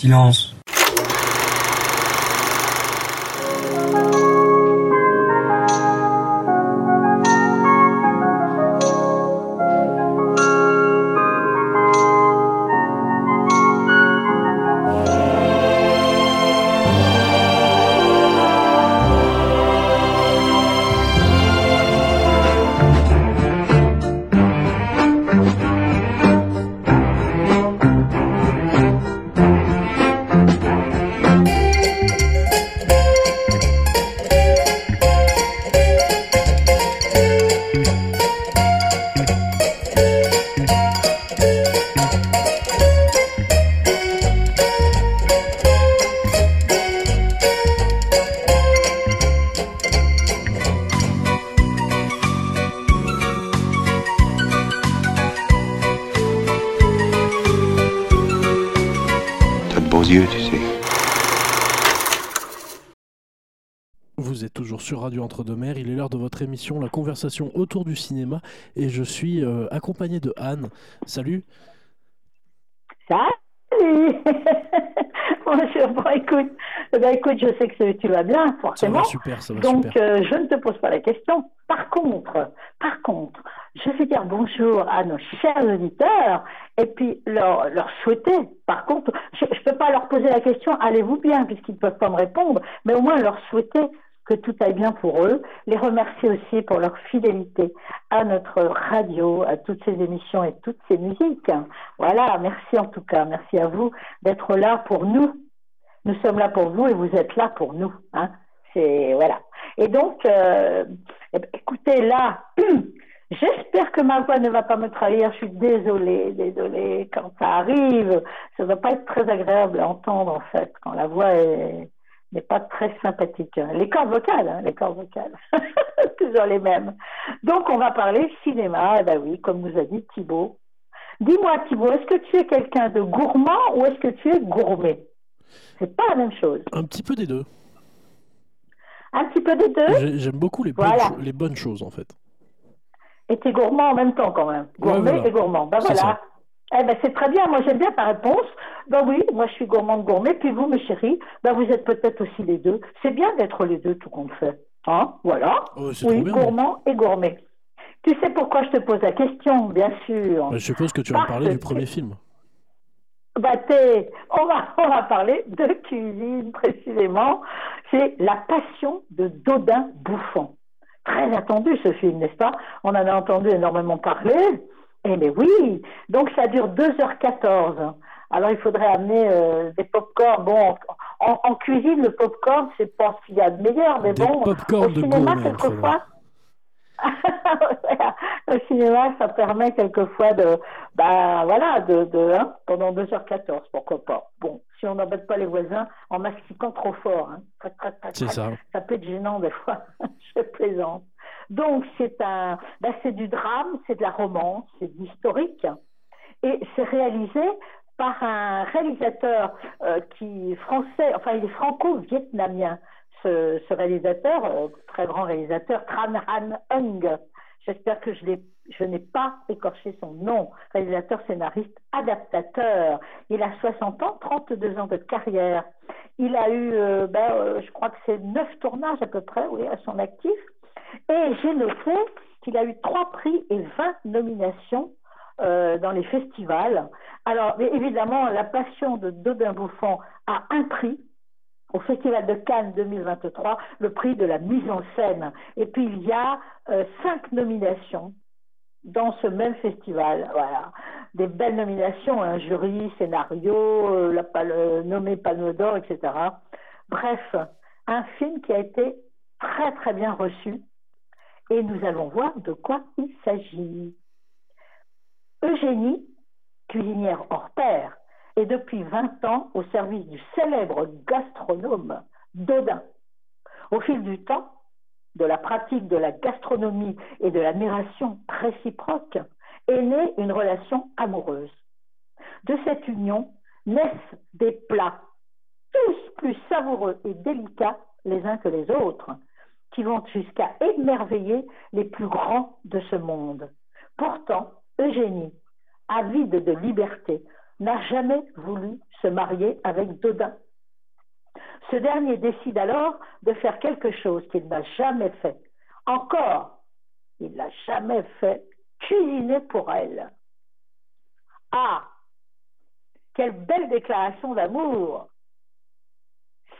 Silence. Émission La conversation autour du cinéma et je suis euh, accompagné de Anne. Salut Salut Bonjour, bon écoute, eh ben, écoute, je sais que tu vas bien, Ça forcément. va super, ça va Donc, super. euh, je ne te pose pas la question. Par contre, par contre, je vais dire bonjour à nos chers auditeurs et puis leur, leur souhaiter. Par contre, je ne peux pas leur poser la question, allez-vous bien, puisqu'ils ne peuvent pas me répondre, mais au moins leur souhaiter que tout aille bien pour eux. Les remercier aussi pour leur fidélité à notre radio, à toutes ces émissions et toutes ces musiques. Voilà, merci en tout cas. Merci à vous d'être là pour nous. Nous sommes là pour vous et vous êtes là pour nous. Hein. C'est voilà. Et donc, euh, eh ben, écoutez, là, j'espère que ma voix ne va pas me trahir. Je suis désolée, désolée. Quand ça arrive, ça ne va pas être très agréable à entendre, en fait, quand la voix est- n'est pas très sympathique. Les cordes vocales, hein, les cordes vocales, toujours les mêmes. Donc, on va parler cinéma. Eh ben oui, comme nous a dit Thibault. Dis-moi, Thibault, est-ce que tu es quelqu'un de gourmand ou est-ce que tu es gourmet? C'est pas la même chose. Un petit peu des deux. Un petit peu des deux? J'ai- J'aime beaucoup les bonnes, Voilà. cho- les bonnes choses en fait. Et t'es gourmand en même temps quand même. Ouais, Gourmet voilà. et gourmand. Ben voilà. Eh ben c'est très bien. Moi j'aime bien ta réponse. Ben oui, moi je suis gourmande gourmet. Puis vous, mes chéris, ben vous êtes peut-être aussi les deux. C'est bien d'être les deux tout compte fait. Hein Voilà. Oh, Oui, bien. gourmand et gourmet. Tu sais pourquoi je te pose la question, bien sûr? Bah, je suppose que tu vas parler du premier film. Bah, on, va, on va parler de cuisine précisément. C'est La Passion de Dodin Bouffon. Très attendu ce film, n'est-ce pas? On en a entendu énormément parler. Eh bien oui, donc ça dure 2h14. Alors il faudrait amener euh, des pop-corn. Bon, en, en cuisine, le pop-corn, c'est pas ce qu'il y a de meilleur, mais Des bon, pop-corn au de cinéma, quelquefois. Au cinéma, ça permet quelquefois de, bah voilà, de, de hein, pendant 2h14, pourquoi pas. Bon, si on n'embête pas les voisins en mastiquant trop fort, hein. Trac, trac, trac, C'est trac. ça. ça peut être gênant des fois, je plaisante. Donc c'est un, bah, c'est du drame, c'est de la romance, c'est de l'historique, et c'est réalisé par un réalisateur euh, qui français, enfin il est franco-vietnamien, ce, ce réalisateur, euh, très grand réalisateur, Tran Han Hung. J'espère que je l'ai je n'ai pas écorché son nom. Réalisateur, scénariste, adaptateur. Il a 60 ans, 32 ans de carrière. Il a eu, euh, ben, euh, je crois que c'est 9 tournages à peu près, oui, à son actif. Et j'ai noté qu'il a eu 3 prix et 20 nominations euh, dans les festivals. Alors, évidemment, la passion de Dodin Bouffon a un prix au Festival de Cannes 2023, le prix de la mise en scène. Et puis, il y a euh, cinq nominations dans ce même festival. Voilà. Des belles nominations, un jury, scénario, euh, la nommé Palme d'Or, etc. Bref, un film qui a été très très bien reçu. Et nous allons voir de quoi il s'agit. Eugénie, cuisinière hors pair, est depuis 20 ans au service du célèbre gastronome Dodin. Au fil du temps, de la pratique de la gastronomie et de l'admiration réciproque, est née une relation amoureuse. De cette union naissent des plats, tous plus savoureux et délicats les uns que les autres, qui vont jusqu'à émerveiller les plus grands de ce monde. Pourtant, Eugénie, avide de liberté, n'a jamais voulu se marier avec Dodin. Ce dernier décide alors de faire quelque chose qu'il n'a jamais fait. Encore, il n'a jamais fait cuisiner pour elle. Ah, quelle belle déclaration d'amour.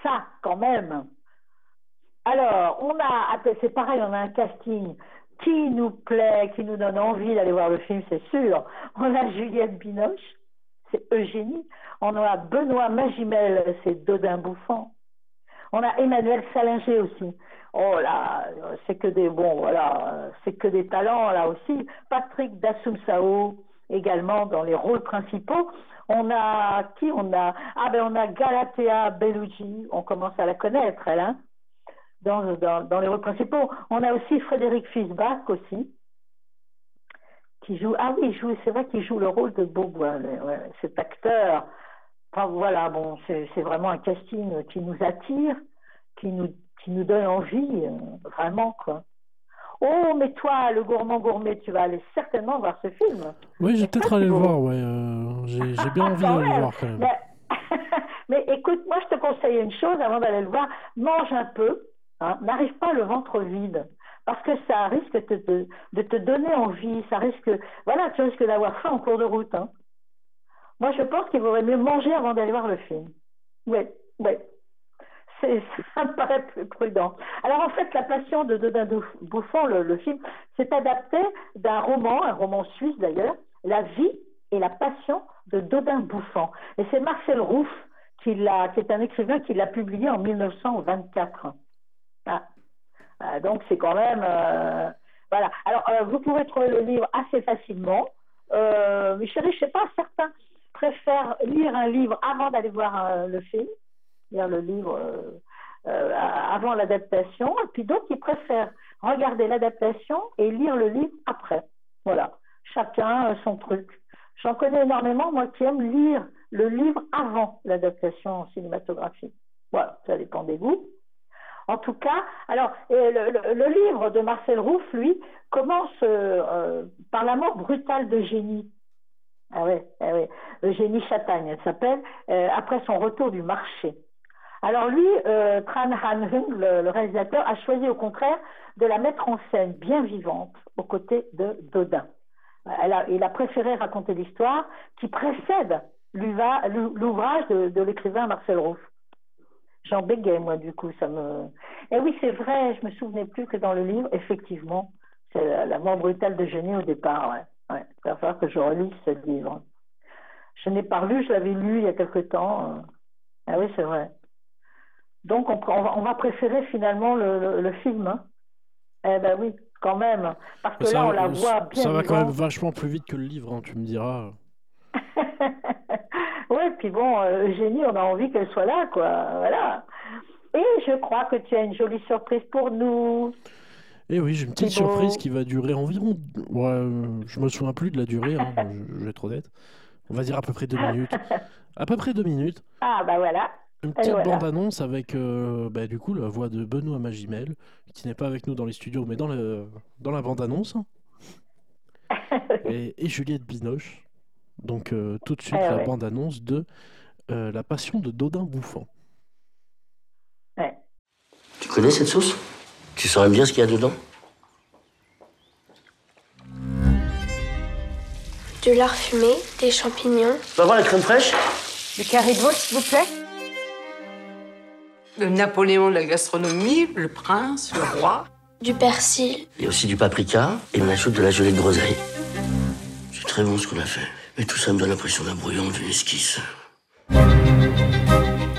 Ça, quand même. Alors, on a, c'est pareil, on a un casting qui nous plaît, qui nous donne envie d'aller voir le film, c'est sûr. On a Juliette Binoche, c'est Eugénie. On a Benoît Magimel, c'est Dodin Bouffant. On a Emmanuel Salinger aussi. Oh là, c'est que des bon voilà, c'est que des talents là aussi. Patrick Dassumsao également dans les rôles principaux. On a qui On a? Ah ben on a Galatea Bellucci. On commence à la connaître elle. Hein dans, dans, dans, les rôles principaux. On a aussi Frédéric Fisbach aussi, qui joue. Ah oui, joue. C'est vrai qu'il joue le rôle de Beaubois, ouais, cet acteur. Enfin, voilà, bon, c'est vraiment un casting qui nous attire, qui nous, qui nous donne envie, euh, vraiment, quoi. Oh, mais toi, le gourmand gourmet, tu vas aller certainement voir ce film. Oui, j'ai peut-être aller le voir, ouais. Euh, j'ai bien envie d'aller le voir quand même. Mais, mais écoute, moi, je te conseille une chose avant d'aller le voir. Mange un peu, Hein, n'arrive pas le ventre vide parce que ça risque de te, donner envie, ça risque, voilà, tu risques d'avoir faim en cours de route. Hein. Moi, je pense qu'il vaudrait mieux manger avant d'aller voir le film. Oui, oui. Ça me paraît plus prudent. Alors, en fait, La Passion de Dodin Bouffon, le, film, s'est adapté d'un roman, un roman suisse d'ailleurs, La vie et la passion de Dodin Bouffon. Et c'est Marcel Rouff qui est un écrivain qui l'a publié en 1924. Ah. ah. donc c'est quand même euh, voilà. Alors euh, vous pouvez trouver le livre assez facilement. Euh, mais chérie, je sais pas, certains préfèrent lire un livre avant d'aller voir le film, lire le livre avant l'adaptation, et puis d'autres qui préfèrent regarder l'adaptation et lire le livre après. Voilà, chacun son truc. J'en connais énormément, moi, qui aime lire le livre avant l'adaptation cinématographique. Voilà, ça dépend des goûts. En tout cas, alors le, livre de Marcel Rouff, lui, commence euh, euh, par la mort brutale de Génie. Ah ouais, ah ouais. Eugénie Chatagne, elle s'appelle, euh, après son retour du marché. Alors lui, Tran Han Hung, le, réalisateur, a choisi au contraire de la mettre en scène bien vivante aux côtés de Dodin. il a préféré raconter l'histoire qui précède l'ouvrage de l'écrivain Marcel Rouff. J'en bégayais, moi, du coup, ça me... Et oui, c'est vrai, je me souvenais plus que dans le livre, effectivement, c'est la, mort brutale de Génie au départ, ouais. ouais. Il va falloir que je relise ce livre. Je n'ai pas lu, je l'avais lu il y a quelque temps. Ah oui, c'est vrai. Donc, on, on, va, préférer finalement le, le, film. Hein. Eh ben oui, quand même. Parce que là, on la voit bien. Ça va quand même vachement plus vite que le livre, hein, tu me diras. Oui, puis bon, euh, Eugénie, on a envie qu'elle soit là, quoi. Voilà. Et je crois que tu as une jolie surprise pour nous. Eh oui, j'ai une petite surprise qui va durer environ. Ouais, je me souviens plus de la durée, hein, je, vais être honnête. On va dire à peu près deux minutes. à peu près deux minutes. Ah, bah voilà. Une petite bande-annonce avec euh, bah, du coup la voix de Benoît Magimel, qui n'est pas avec nous dans les studios, mais dans, le, dans la bande-annonce. et, et Juliette Binoche. Donc euh, tout de suite, eh la bande-annonce de euh, La Passion de Dodin Bouffant. Tu connais cette sauce? Tu saurais bien ce qu'il y a dedans? Du lard fumé, des champignons. Tu vas voir la crème fraîche? Du carré de veau, s'il vous plaît Le Napoléon de la gastronomie, le prince, le roi. Du persil. Il y a aussi du paprika et on ajoute de la gelée de groseille. C'est très bon ce qu'on a fait. Et tout ça me donne l'impression d'un brouillon d'une esquisse.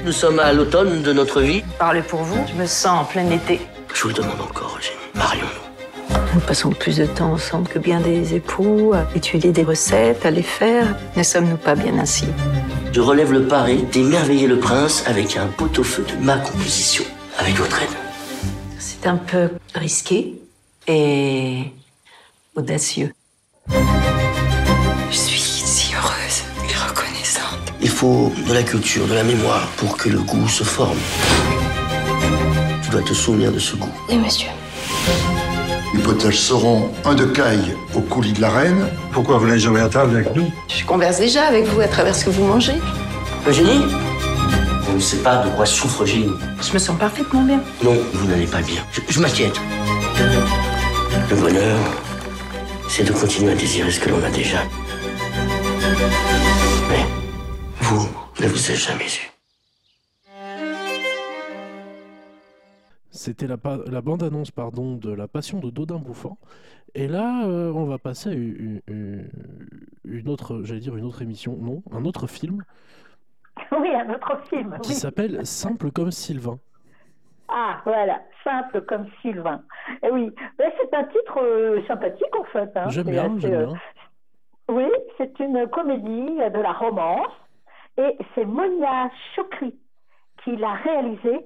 Nous sommes à l'automne de notre vie. Parlez pour vous, je me sens en plein été. Je vous le demande encore, Eugénie. Marions-nous. Nous passons plus de temps ensemble que bien des époux, à étudier des recettes, à les faire. Ne sommes-nous pas bien ainsi? Je relève le pari d'émerveiller le prince avec un pot-au-feu de ma composition, avec votre aide. C'est un peu risqué et audacieux. Il faut de la culture, de la mémoire pour que le goût se forme. Tu dois te souvenir de ce goût. Oui, monsieur. Les potages seront un de caille au coulis de la reine. Pourquoi vous n'êtes jamais à table avec nous? Je converse déjà avec vous à travers ce que vous mangez. Eugénie On ne sait pas de quoi souffre Eugénie. Je me sens parfaitement bien. Non, vous n'allez pas bien. Je, je m'inquiète. Le bonheur, c'est de continuer à désirer ce que l'on a déjà. Vous ne vous êtes jamais eu. C'était la, bande-annonce pardon, de La Passion de Dodin Bouffant. Et là, euh, on va passer à une, une- une autre, j'allais dire une autre émission, non, un autre film Oui, un autre film. qui oui. s'appelle Simple comme Sylvain. Ah, voilà, simple comme Sylvain. Et oui, mais c'est un titre euh, sympathique en fait. hein. J'aime bien, j'aime euh, bien. Oui, c'est une comédie de la romance et c'est Monia Chokri qui l'a réalisé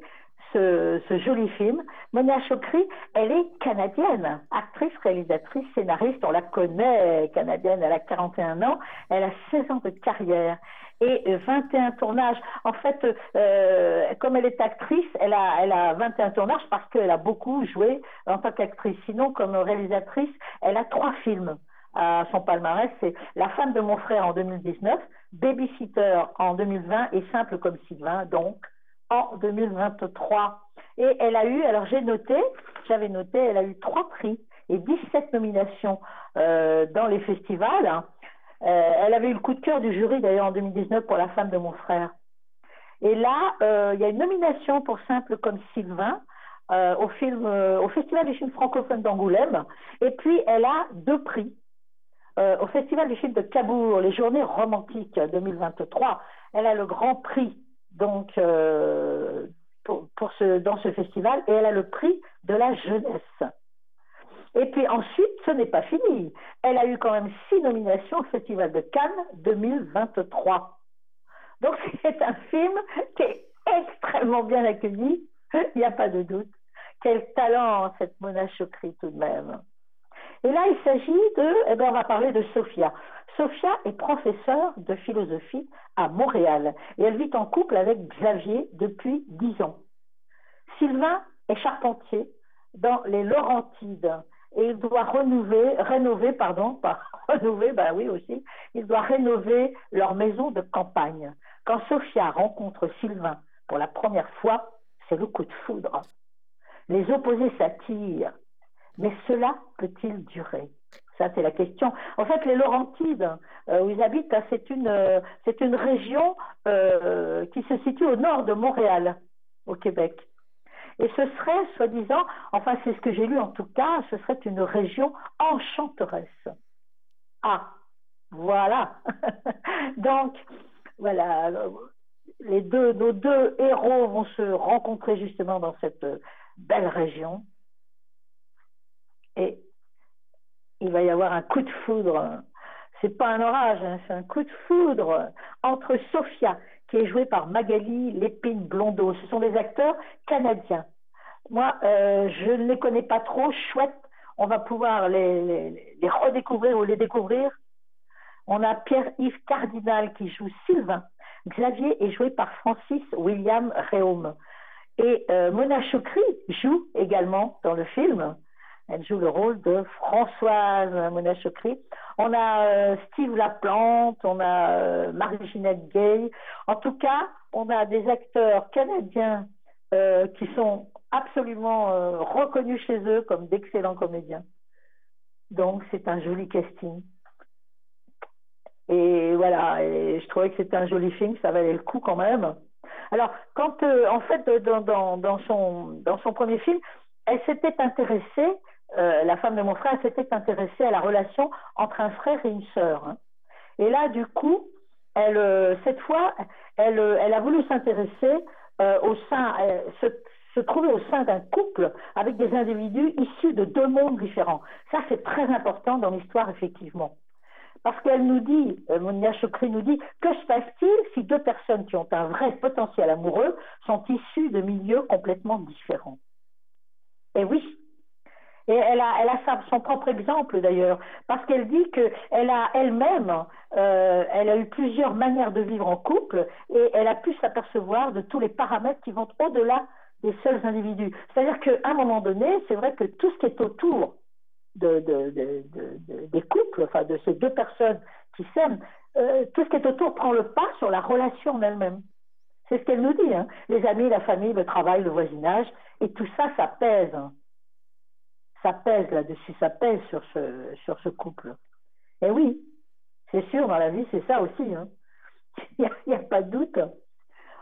ce, joli film. Monia Chokri, elle est canadienne, actrice, réalisatrice, scénariste, on la connaît, canadienne, elle a 41 ans, elle a 16 ans de carrière et euh, 21 tournages. En fait, euh, comme elle est actrice, elle a, elle a 21 tournages parce qu'elle a beaucoup joué en tant qu'actrice. Sinon, comme réalisatrice, elle a trois films à son palmarès. C'est La femme de mon frère en 2019, Babysitter en 2020 et Simple comme Sylvain, donc en 2023. Et elle a eu, alors j'ai noté, j'avais noté, elle a eu trois prix et 17 nominations euh, dans les festivals. Euh, elle avait eu le coup de cœur du jury d'ailleurs en 2019 pour La femme de mon frère. Et là, euh, il y a une nomination pour Simple comme Sylvain au, film, au Festival du film francophone d'Angoulême. Et puis, elle a deux prix euh, au Festival du film de Cabourg, les Journées romantiques 2023. Elle a le grand prix donc euh, pour, ce, dans ce festival et elle a le prix de la jeunesse. Et puis ensuite, ce n'est pas fini. Elle a eu quand même six nominations au Festival de Cannes 2023. Donc c'est un film qui est extrêmement bien accueilli, il n'y a pas de doute. Quel talent cette Mona Chokri tout de même. Et là, il s'agit de, eh ben, on va parler de Sophia. Sophia est professeure de philosophie à Montréal et elle vit en couple avec Xavier depuis dix ans. Sylvain est charpentier dans les Laurentides et il doit renouveler, rénover, pardon, pas renouveler, bah oui aussi, il doit rénover leur maison de campagne. Quand Sophia rencontre Sylvain pour la première fois, c'est le coup de foudre. Les opposés s'attirent, mais cela peut-il durer? Ça, c'est la question. En fait, les Laurentides, euh, où ils habitent, hein, c'est une, euh, une région euh, qui se situe au nord de Montréal, au Québec. Et ce serait, soi-disant, enfin c'est ce que j'ai lu en tout cas, ce serait une région enchanteresse. Ah, voilà. Donc, voilà, les deux, nos deux héros vont se rencontrer justement dans cette belle région. Et il va y avoir un coup de foudre. C'est pas un orage, hein, c'est un coup de foudre entre Sophia, qui est jouée par Magali Lépine Blondeau. Ce sont des acteurs canadiens. Moi, euh, je ne les connais pas trop. Chouette, on va pouvoir les redécouvrir ou les découvrir. On a Pierre-Yves Cardinal qui joue Sylvain. Xavier est joué par Francis William Réaume. Et euh, Mona Choukri joue également dans le film. Elle joue le rôle de Françoise Mona Chokri. On a euh, Steve Laplante, on a euh, Marie-Ginette Gay. En tout cas, on a des acteurs canadiens euh, qui sont absolument euh, reconnus chez eux comme d'excellents comédiens. Donc, c'est un joli casting. Et voilà, je trouvais que c'était un joli film, ça valait le coup quand même. Alors, quand, en fait, dans son premier film, elle s'était intéressée euh, la femme de mon frère s'était intéressée à la relation entre un frère et une sœur. Hein. Et là, du coup, euh, cette fois, elle, elle a voulu s'intéresser euh, au sein, se, se, trouver au sein d'un couple avec des individus issus de deux mondes différents. Ça, c'est très important dans l'histoire, effectivement. Parce qu'elle nous dit, Monia Chokri nous dit, que se passe-t-il si deux personnes qui ont un vrai potentiel amoureux sont issues de milieux complètement différents? Et oui, et elle a, elle a son propre exemple d'ailleurs, parce qu'elle dit qu'elle a elle-même, euh, elle a eu plusieurs manières de vivre en couple et elle a pu s'apercevoir de tous les paramètres qui vont au-delà des seuls individus. C'est-à-dire qu'à un moment donné, c'est vrai que tout ce qui est autour de, de, de, des couples, enfin de ces deux personnes qui s'aiment, euh, tout ce qui est autour prend le pas sur la relation elle-même. C'est ce qu'elle nous dit. Hein. Les amis, la famille, le travail, le voisinage, et tout ça, ça pèse. Ça pèse là-dessus, ça pèse sur ce, sur ce couple. Et oui, c'est sûr, dans la vie, c'est ça aussi. Hein. Il n'y a, a, pas de doute.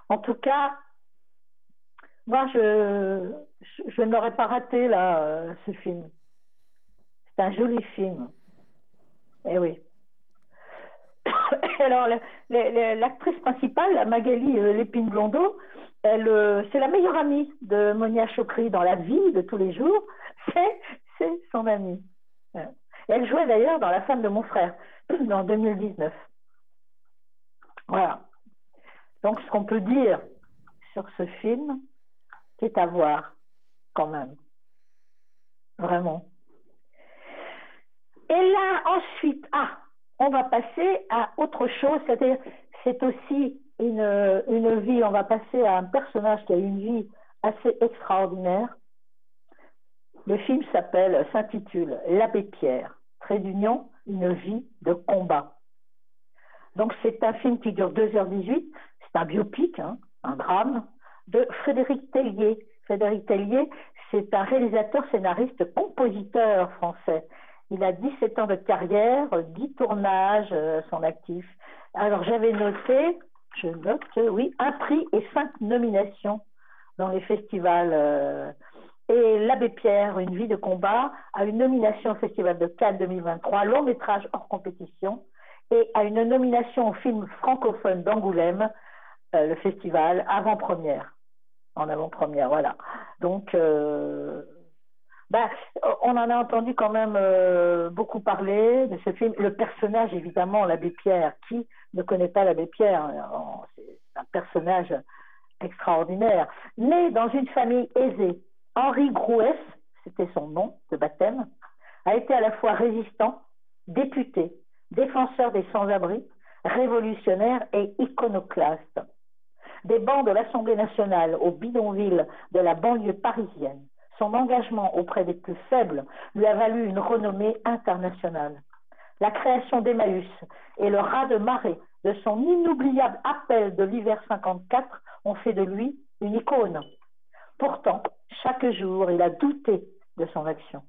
En tout cas, moi, je, je, n'aurais pas raté là, euh, ce film. C'est un joli film. Eh oui. Alors, l'actrice principale, Magali euh, Lépine-Blondeau, euh, c'est la meilleure amie de Monia Chokri dans la vie de tous les jours. C'est, son amie. Elle jouait d'ailleurs dans La femme de mon frère, en 2019. Voilà. Donc, ce qu'on peut dire sur ce film, c'est à voir, quand même. Vraiment. Et là, ensuite, ah, on va passer à autre chose, c'est-à-dire, c'est aussi une, une vie, on va passer à un personnage qui a une vie assez extraordinaire. Le film s'appelle, s'intitule L'abbé Pierre, trait d'union, une vie de combat. Donc c'est un film qui dure 2h18, c'est un biopic, hein, un drame, de Frédéric Tellier. Frédéric Tellier, c'est un réalisateur, scénariste, compositeur français. Il a 17 ans de carrière, 10 tournages euh, son actif. Alors j'avais noté, je note, oui, un prix et cinq nominations dans les festivals. Euh, et L'Abbé Pierre, Une vie de combat, a une nomination au Festival de Cannes 2023, long métrage hors compétition, et a une nomination au film francophone d'Angoulême, euh, le festival avant-première. En avant-première, voilà. Donc, euh, ben, on en a entendu quand même euh, beaucoup parler de ce film. Le personnage, évidemment, l'abbé Pierre. Qui ne connaît pas l'abbé Pierre C'est un personnage extraordinaire. Né dans une famille aisée, Henri Grouès, c'était son nom de baptême, a été à la fois résistant, député, défenseur des sans-abri, révolutionnaire et iconoclaste. Des bancs de l'Assemblée nationale au bidonville de la banlieue parisienne, son engagement auprès des plus faibles lui a valu une renommée internationale. La création d'Emmaüs et le raz de marée de son inoubliable appel de l'hiver 54 ont fait de lui une icône. Pourtant, chaque jour, il a douté de son action.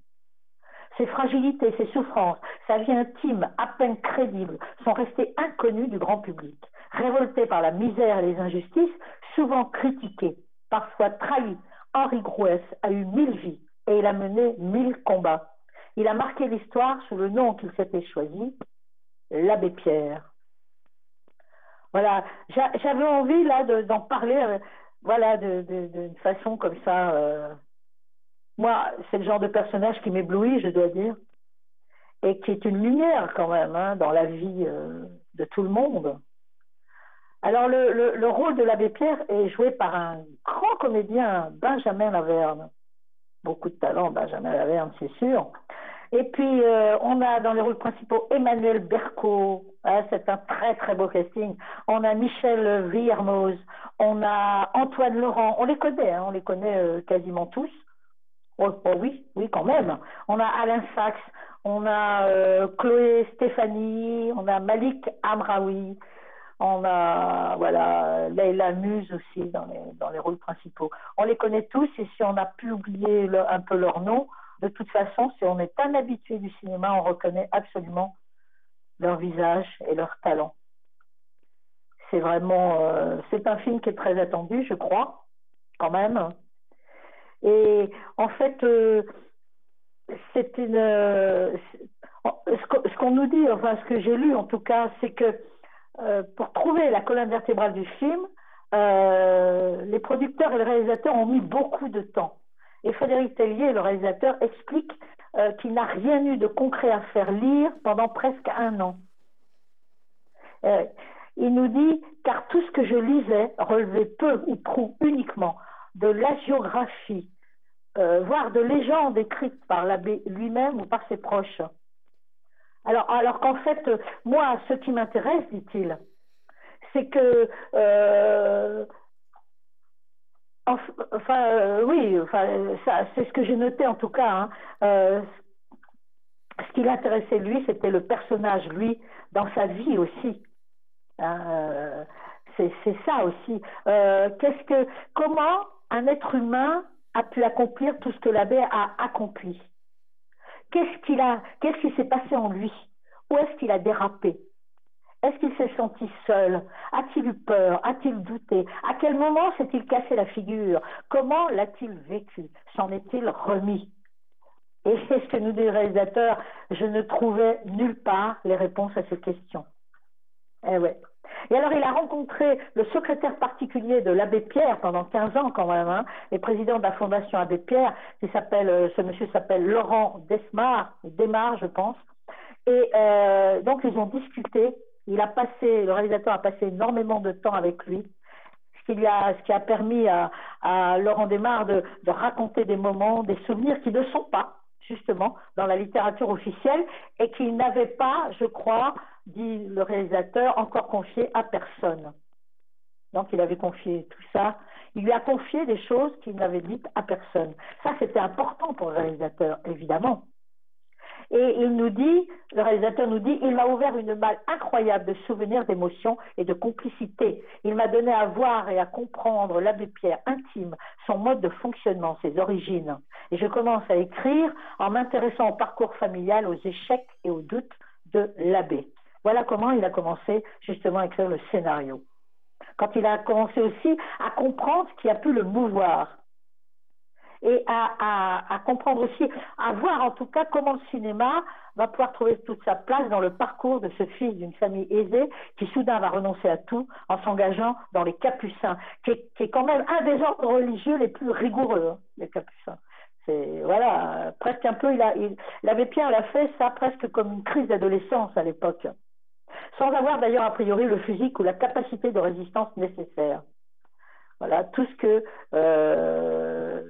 Ses fragilités, ses souffrances, sa vie intime, à peine crédible, sont restées inconnues du grand public. Révolté par la misère et les injustices, souvent critiqué, parfois trahi, Henri Grouès a eu mille vies et il a mené mille combats. Il a marqué l'histoire sous le nom qu'il s'était choisi, l'abbé Pierre. Voilà, j'avais envie là d'en parler, euh, voilà, d'une façon comme ça. Euh, moi, c'est le genre de personnage qui m'éblouit, je dois dire, et qui est une lumière quand même hein, dans la vie euh, de tout le monde. Alors, le, rôle de l'abbé Pierre est joué par un grand comédien, Benjamin Laverne. Beaucoup de talent, Benjamin Laverne, c'est sûr. Et puis, euh, on a dans les rôles principaux Emmanuel Berco, c'est un très très beau casting. On a Michel Villermoz, on a Antoine Laurent, on les connaît, hein, on les connaît euh, quasiment tous. Oh, oh, oui, oui, quand même. On a Alain Sachs, on a euh, Chloé Stéphanie, on a Malik Amraoui, on a voilà Leila Muse aussi dans les, dans les rôles principaux. On les connaît tous et si on a pu oublier un peu leur nom, de toute façon, si on est un habitué du cinéma, on reconnaît absolument leur visage et leur talent. C'est vraiment, euh, c'est un film qui est très attendu, je crois, quand même. Et en fait, euh, c'est une, ce qu'on nous dit, enfin ce que j'ai lu en tout cas, c'est que euh, pour trouver la colonne vertébrale du film, euh, les producteurs et les réalisateurs ont mis beaucoup de temps. Et Frédéric Tellier, le réalisateur, explique euh, qu'il n'a rien eu de concret à faire lire pendant presque un an. il nous dit, car tout ce que je lisais relevait peu ou prou uniquement de l'agiographie, voire de légendes écrites par l'abbé lui-même ou par ses proches. Alors, alors qu'en fait, moi, ce qui m'intéresse, dit-il, c'est que, euh, enfin, euh, oui, enfin, c'est ce que j'ai noté en tout cas. Hein, euh, qui l'intéressait lui, c'était le personnage, lui, dans sa vie aussi. Hein, c'est ça aussi. Qu'est-ce que, comment un être humain a pu accomplir tout ce que l'abbé a accompli? Qu'est-ce qu'il a, qu'est-ce qui s'est passé en lui? Où est-ce qu'il a dérapé? Est-ce qu'il s'est senti seul? A-t-il eu peur? A-t-il douté? À quel moment s'est-il cassé la figure? Comment l'a-t-il vécu? S'en est-il remis? Et c'est ce que nous dit le réalisateur, je ne trouvais nulle part les réponses à ces questions. Eh ouais. Et alors, il a rencontré le secrétaire particulier de l'abbé Pierre pendant 15 ans quand même, hein, et président de la Fondation Abbé Pierre, qui s'appelle, euh, ce monsieur s'appelle Laurent Desmar, Desmar, je pense. Et euh, donc, ils ont discuté. Il a passé, le réalisateur a passé énormément de temps avec lui, ce qui, a, ce qui a permis à, à Laurent Desmar de, de raconter des moments, des souvenirs qui ne sont pas justement dans la littérature officielle et qu'il n'avait pas, je crois, dit le réalisateur, encore confié à personne. Donc il avait confié tout ça. Il lui a confié des choses qu'il n'avait dites à personne. Ça, c'était important pour le réalisateur, évidemment. Et il nous dit, le réalisateur nous dit, il m'a ouvert une malle incroyable de souvenirs, d'émotions et de complicité. Il m'a donné à voir et à comprendre l'abbé Pierre intime, son mode de fonctionnement, ses origines. Et je commence à écrire en m'intéressant au parcours familial, aux échecs et aux doutes de l'abbé. Voilà comment il a commencé justement à écrire le scénario. Quand il a commencé aussi à comprendre ce qui a pu le mouvoir et à, comprendre aussi, à voir en tout cas comment le cinéma va pouvoir trouver toute sa place dans le parcours de ce fils d'une famille aisée qui soudain va renoncer à tout en s'engageant dans les Capucins, qui est, quand même un des ordres religieux les plus rigoureux, hein, les Capucins. Voilà, presque un peu, il a, l'abbé Pierre l'a fait ça presque comme une crise d'adolescence à l'époque, sans avoir d'ailleurs a priori le physique ou la capacité de résistance nécessaire. Voilà tout ce que euh,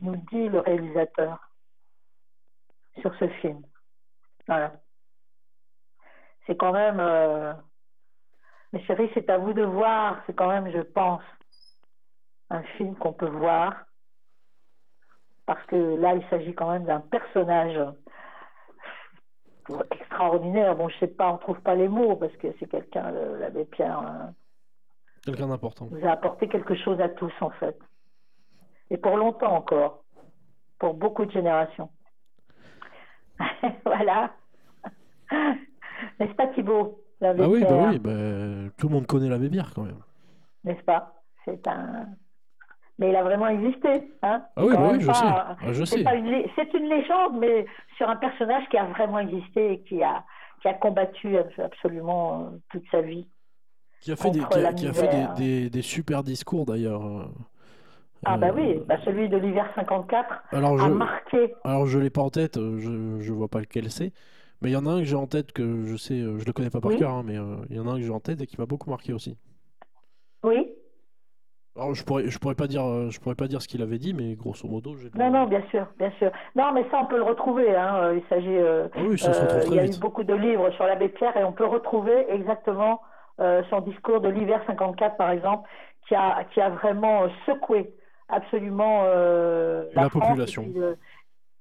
nous dit le réalisateur sur ce film. Voilà. C'est quand même, euh, mes chéris, c'est à vous de voir. C'est quand même, je pense, un film qu'on peut voir. Parce que là, il s'agit quand même d'un personnage extraordinaire. Bon, je sais pas, on trouve pas les mots parce que c'est quelqu'un, l'abbé Pierre. Hein. quelqu'un d'important. Vous a apporté quelque chose à tous, en fait et pour longtemps encore, pour beaucoup de générations. voilà. N'est-ce pas Thibault Ah oui, bah oui bah, tout le monde connaît la bière quand même. N'est-ce pas? C'est un. Mais il a vraiment existé. Hein ah oui, bah oui je sais. Ah, je c'est, sais. Une... c'est une légende, mais sur un personnage qui a vraiment existé et qui a, qui a combattu absolument euh, toute sa vie. Qui a fait, des, qui a, qui a fait des, des, super discours d'ailleurs. Euh, ah bah oui, bah celui de l'hiver 54 alors a marqué. Alors je l'ai pas en tête, euh, je je vois pas lequel c'est, mais il y en a un que j'ai en tête que je sais, euh, je le connais pas par cœur, hein, mais euh, il y en a un que j'ai en tête et qui m'a beaucoup marqué aussi. Oui. Alors je pourrais je pourrais pas dire je pourrais pas dire ce qu'il avait dit, mais grosso modo j'ai. Non non bien sûr bien sûr non mais ça on peut le retrouver hein. Il s'agit. Ah oui ça se retrouve très Il y a eu beaucoup de livres sur l'abbé Pierre et on peut retrouver exactement son discours de l'hiver 54 par exemple qui a qui a vraiment secoué absolument euh, la, population.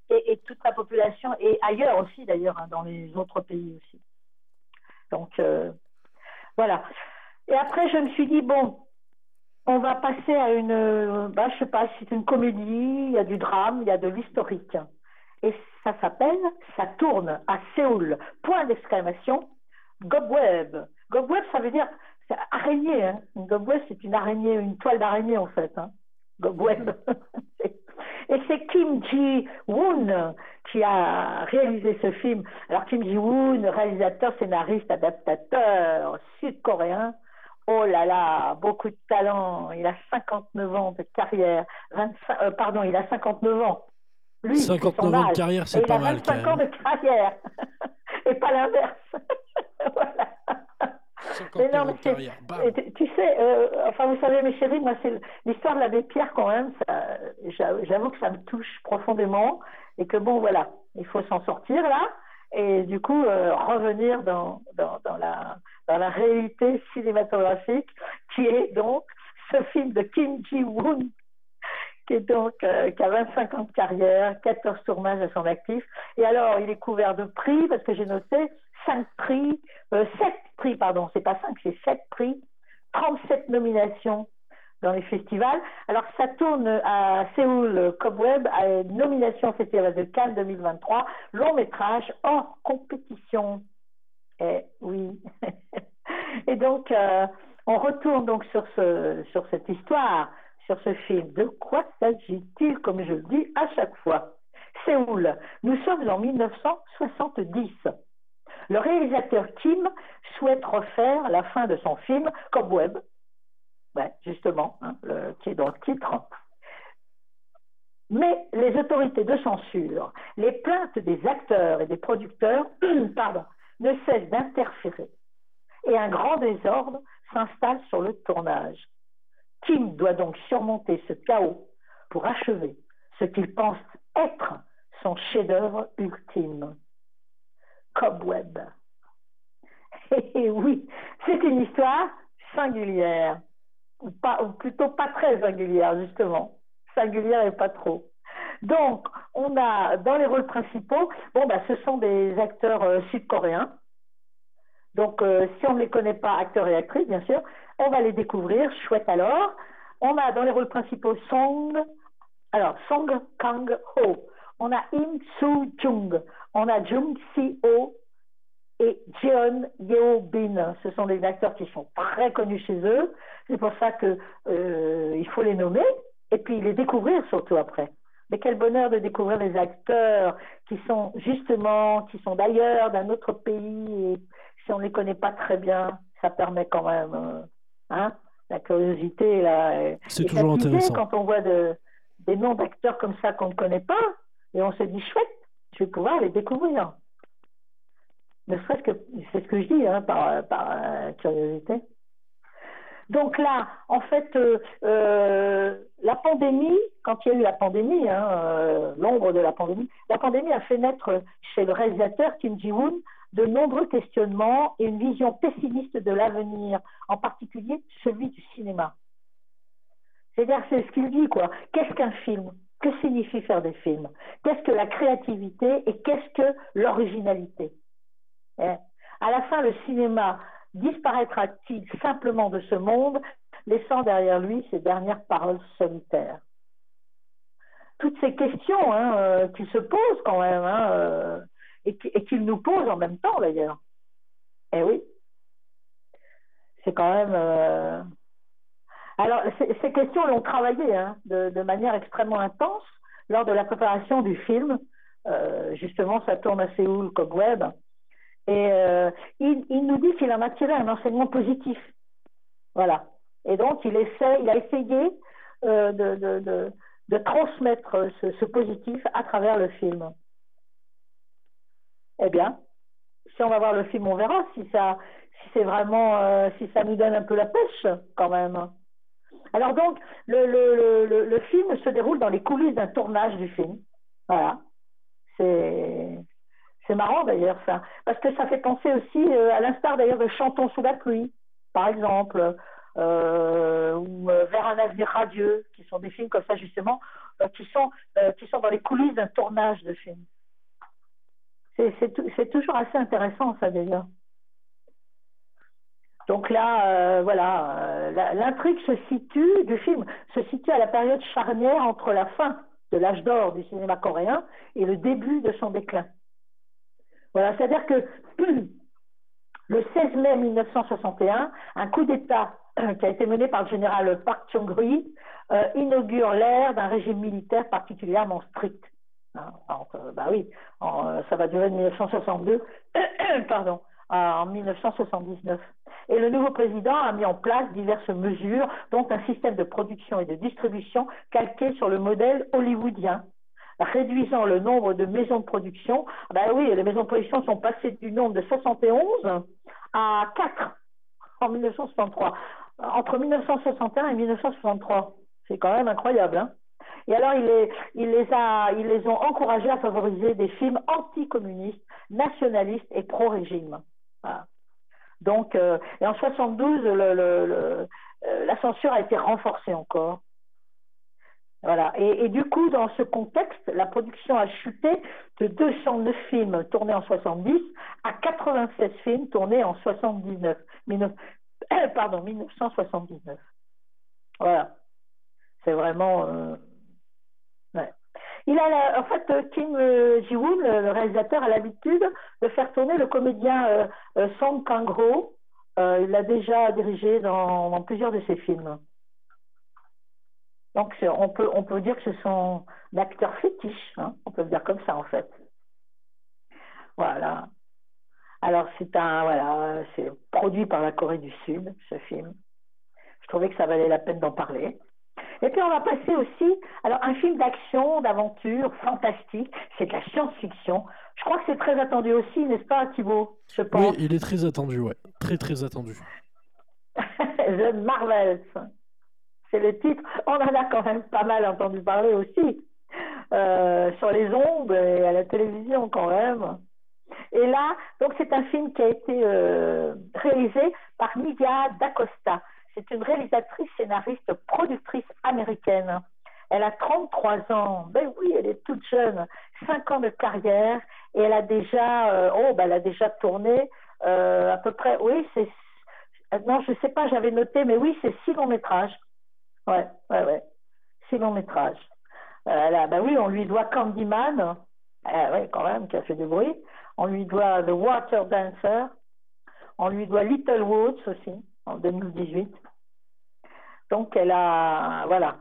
Et, et, toute la population, et ailleurs aussi d'ailleurs, hein, dans les autres pays aussi. Donc euh, voilà. Et après, je me suis dit, bon, on va passer à une, bah, je sais pas, c'est une comédie, il y a du drame, il y a de l'historique. Et ça s'appelle Ça tourne à Séoul. Point d'exclamation. Gobweb. Gobweb, ça veut dire araignée. Hein. Une gobweb, c'est une araignée, une toile d'araignée en fait. Hein. Web. Et c'est Kim Ji-woon qui a réalisé ce film. Alors Kim Ji-woon, réalisateur, scénariste, adaptateur sud-coréen. Oh là là, beaucoup de talent. Il a 59 ans de carrière. 25, euh, pardon, il a 59 ans. Lui, 59 ans de carrière, c'est pas mal. Il a 25 ans de carrière. Et pas l'inverse. voilà tu sais, euh, enfin vous savez mes chéris, moi c'est l'histoire de l'abbé Pierre quand même, j'avoue que ça me touche profondément et que bon voilà, il faut s'en sortir là et du coup euh, revenir dans, dans, dans, la, dans la réalité cinématographique qui est donc ce film de Kim Ji-woon qui, euh, a 25 ans de carrière, 14 tournages à son actif. Et alors, il est couvert de prix, parce que j'ai noté 5 prix, euh, 7 prix, pardon, c'est pas 5, c'est 7 prix, 37 nominations dans les festivals. Alors, ça tourne à Séoul Cobweb, à une nomination Festival de Cannes 2023, long métrage hors compétition. Eh oui. Et donc, euh, on retourne donc sur, ce, sur cette histoire, sur ce film. De quoi s'agit-il, comme je le dis à chaque fois? Séoul. Nous sommes en 1970. Le réalisateur Kim souhaite refaire la fin de son film Cobweb, ouais, justement, hein, qui est dans le titre. Mais les autorités de censure, les plaintes des acteurs et des producteurs, pardon, ne cessent d'interférer. Et un grand désordre s'installe sur le tournage. Kim doit donc surmonter ce chaos pour achever ce qu'il pense être son chef-d'œuvre ultime. Cobweb. Et oui, c'est une histoire singulière, ou, ou plutôt pas très singulière, justement. Singulière et pas trop. Donc, on a dans les rôles principaux, bon, bah, ce sont des acteurs euh, sud-coréens. Donc, euh, si on ne les connaît pas, acteurs et actrices, bien sûr, on va les découvrir. Chouette alors. On a dans les rôles principaux Song, alors Song Kang-ho. On a Im Soo-jung. On a Jung Si-ho et Jeon Yeo-bin. Ce sont des acteurs qui sont très connus chez eux. C'est pour ça qu'il euh, faut les nommer et puis les découvrir surtout après. Mais quel bonheur de découvrir des acteurs qui sont justement, qui sont d'ailleurs, d'un autre pays. Et si on ne les connaît pas très bien, ça permet quand même euh, hein, la curiosité. Là, C'est toujours intéressant. Quand on voit de, des noms d'acteurs comme ça qu'on ne connaît pas, et on se dit chouette, je vais pouvoir les découvrir. Ne serait-ce que, c'est ce que je dis, hein, par, par euh, curiosité. Donc là, en fait, euh, euh, la pandémie, quand il y a eu la pandémie, hein, euh, l'ombre de la pandémie, la pandémie a fait naître chez le réalisateur Kim Ji-woon de nombreux questionnements et une vision pessimiste de l'avenir, en particulier celui du cinéma. C'est-à-dire, c'est ce qu'il dit, quoi. Qu'est-ce qu'un film? Que signifie faire des films? Qu'est-ce que la créativité et qu'est-ce que l'originalité? Hein? À la fin, le cinéma disparaîtra-t-il simplement de ce monde, laissant derrière lui ses dernières paroles solitaires? Toutes ces questions hein, euh, qu'il se pose quand même, hein, euh, et qu'il nous pose en même temps d'ailleurs. Eh oui, c'est quand même. Euh... Alors, ces questions l'ont travaillé hein, de, manière extrêmement intense lors de la préparation du film. Justement, ça tourne à Séoul, Cobweb. Et euh, il, nous dit qu'il en a tiré un enseignement positif. Voilà. Et donc, il, essaie, il a essayé euh, de, transmettre ce, positif à travers le film. Eh bien, si on va voir le film, on verra si ça, si c'est vraiment, euh, si ça nous donne un peu la pêche, quand même. Alors donc, le, le, le film se déroule dans les coulisses d'un tournage du film. Voilà. C'est c'est marrant d'ailleurs ça, parce que ça fait penser aussi, euh, à l'instar d'ailleurs de Chantons sous la pluie, par exemple, euh, ou euh, Vers un avenir radieux, qui sont des films comme ça justement, qui, sont, qui sont dans les coulisses d'un tournage de film. C'est toujours assez intéressant ça d'ailleurs. Donc là, voilà, l'intrigue se situe, du film se situe à la période charnière entre la fin de l'âge d'or du cinéma coréen et le début de son déclin. Voilà, c'est-à-dire que le 16 mai 1961, un coup d'État qui a été mené par le général Park Chung-hui euh, inaugure l'ère d'un régime militaire particulièrement strict. Hein, euh, bah oui, euh, ça va durer de 1962, pardon, en 1979. Et le nouveau président a mis en place diverses mesures, dont un système de production et de distribution calqué sur le modèle hollywoodien, réduisant le nombre de maisons de production. Ben oui, les maisons de production sont passées du nombre de 71 à 4 en 1963. Entre 1961 et 1963. C'est quand même incroyable. Hein et alors, il les, il, les a, ils les ont encouragés à favoriser des films anticommunistes, nationalistes et pro-régime. Voilà. Donc, euh, et en 72, le, le, le, la censure a été renforcée encore. Voilà. Et, du coup, dans ce contexte, la production a chuté de 209 films tournés en 70 à 96 films tournés en 79. 19, pardon, 1979. Voilà. C'est vraiment. Euh. Il a, en fait, Kim euh, Ji-woon, le réalisateur, a l'habitude de faire tourner le comédien euh, euh Song Kang-ho. il l'a déjà dirigé dans plusieurs de ses films. Donc on peut, on peut dire que ce sont d'acteurs fétiches, hein. on peut le dire comme ça en fait. Voilà. Alors c'est un voilà, c'est produit par la Corée du Sud ce film. Je trouvais que ça valait la peine d'en parler. Et puis on va passer aussi, alors un film d'action, d'aventure, fantastique, c'est de la science-fiction. Je crois que c'est très attendu aussi, n'est-ce pas Thibault Je pense. Oui, il est très attendu, ouais, très très attendu. The Marvels le titre. On en a quand même pas mal entendu parler aussi. Euh, sur les ondes et à la télévision quand même. Et là, donc c'est un film qui a été euh, réalisé par Nidia D'Acosta. C'est une réalisatrice, scénariste, productrice américaine. Elle a 33 ans. Ben oui, elle est toute jeune. 5 ans de carrière et elle a déjà, euh, oh, ben elle a déjà tourné à peu près, oui, c'est, non, je sais pas, j'avais noté, mais oui, c'est six longs métrages. Ouais, ouais, ouais. C'est long métrage. Euh, bah oui, on lui doit Candyman, euh, ouais, quand même, qui a fait du bruit. On lui doit The Water Dancer. On lui doit Little Woods aussi, en 2018. Donc, elle a, voilà.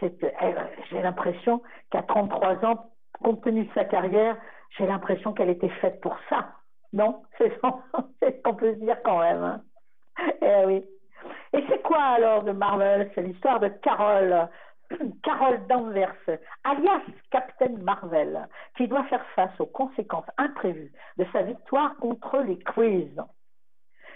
J'ai l'impression qu'à 33 ans, compte tenu de sa carrière, j'ai l'impression qu'elle était faite pour ça. Non C'est ce qu'on peut se dire quand même. Hein. Eh oui. Et c'est quoi alors de Marvel? C'est l'histoire de Carol, Carol Danvers, alias Captain Marvel, qui doit faire face aux conséquences imprévues de sa victoire contre les Quiz.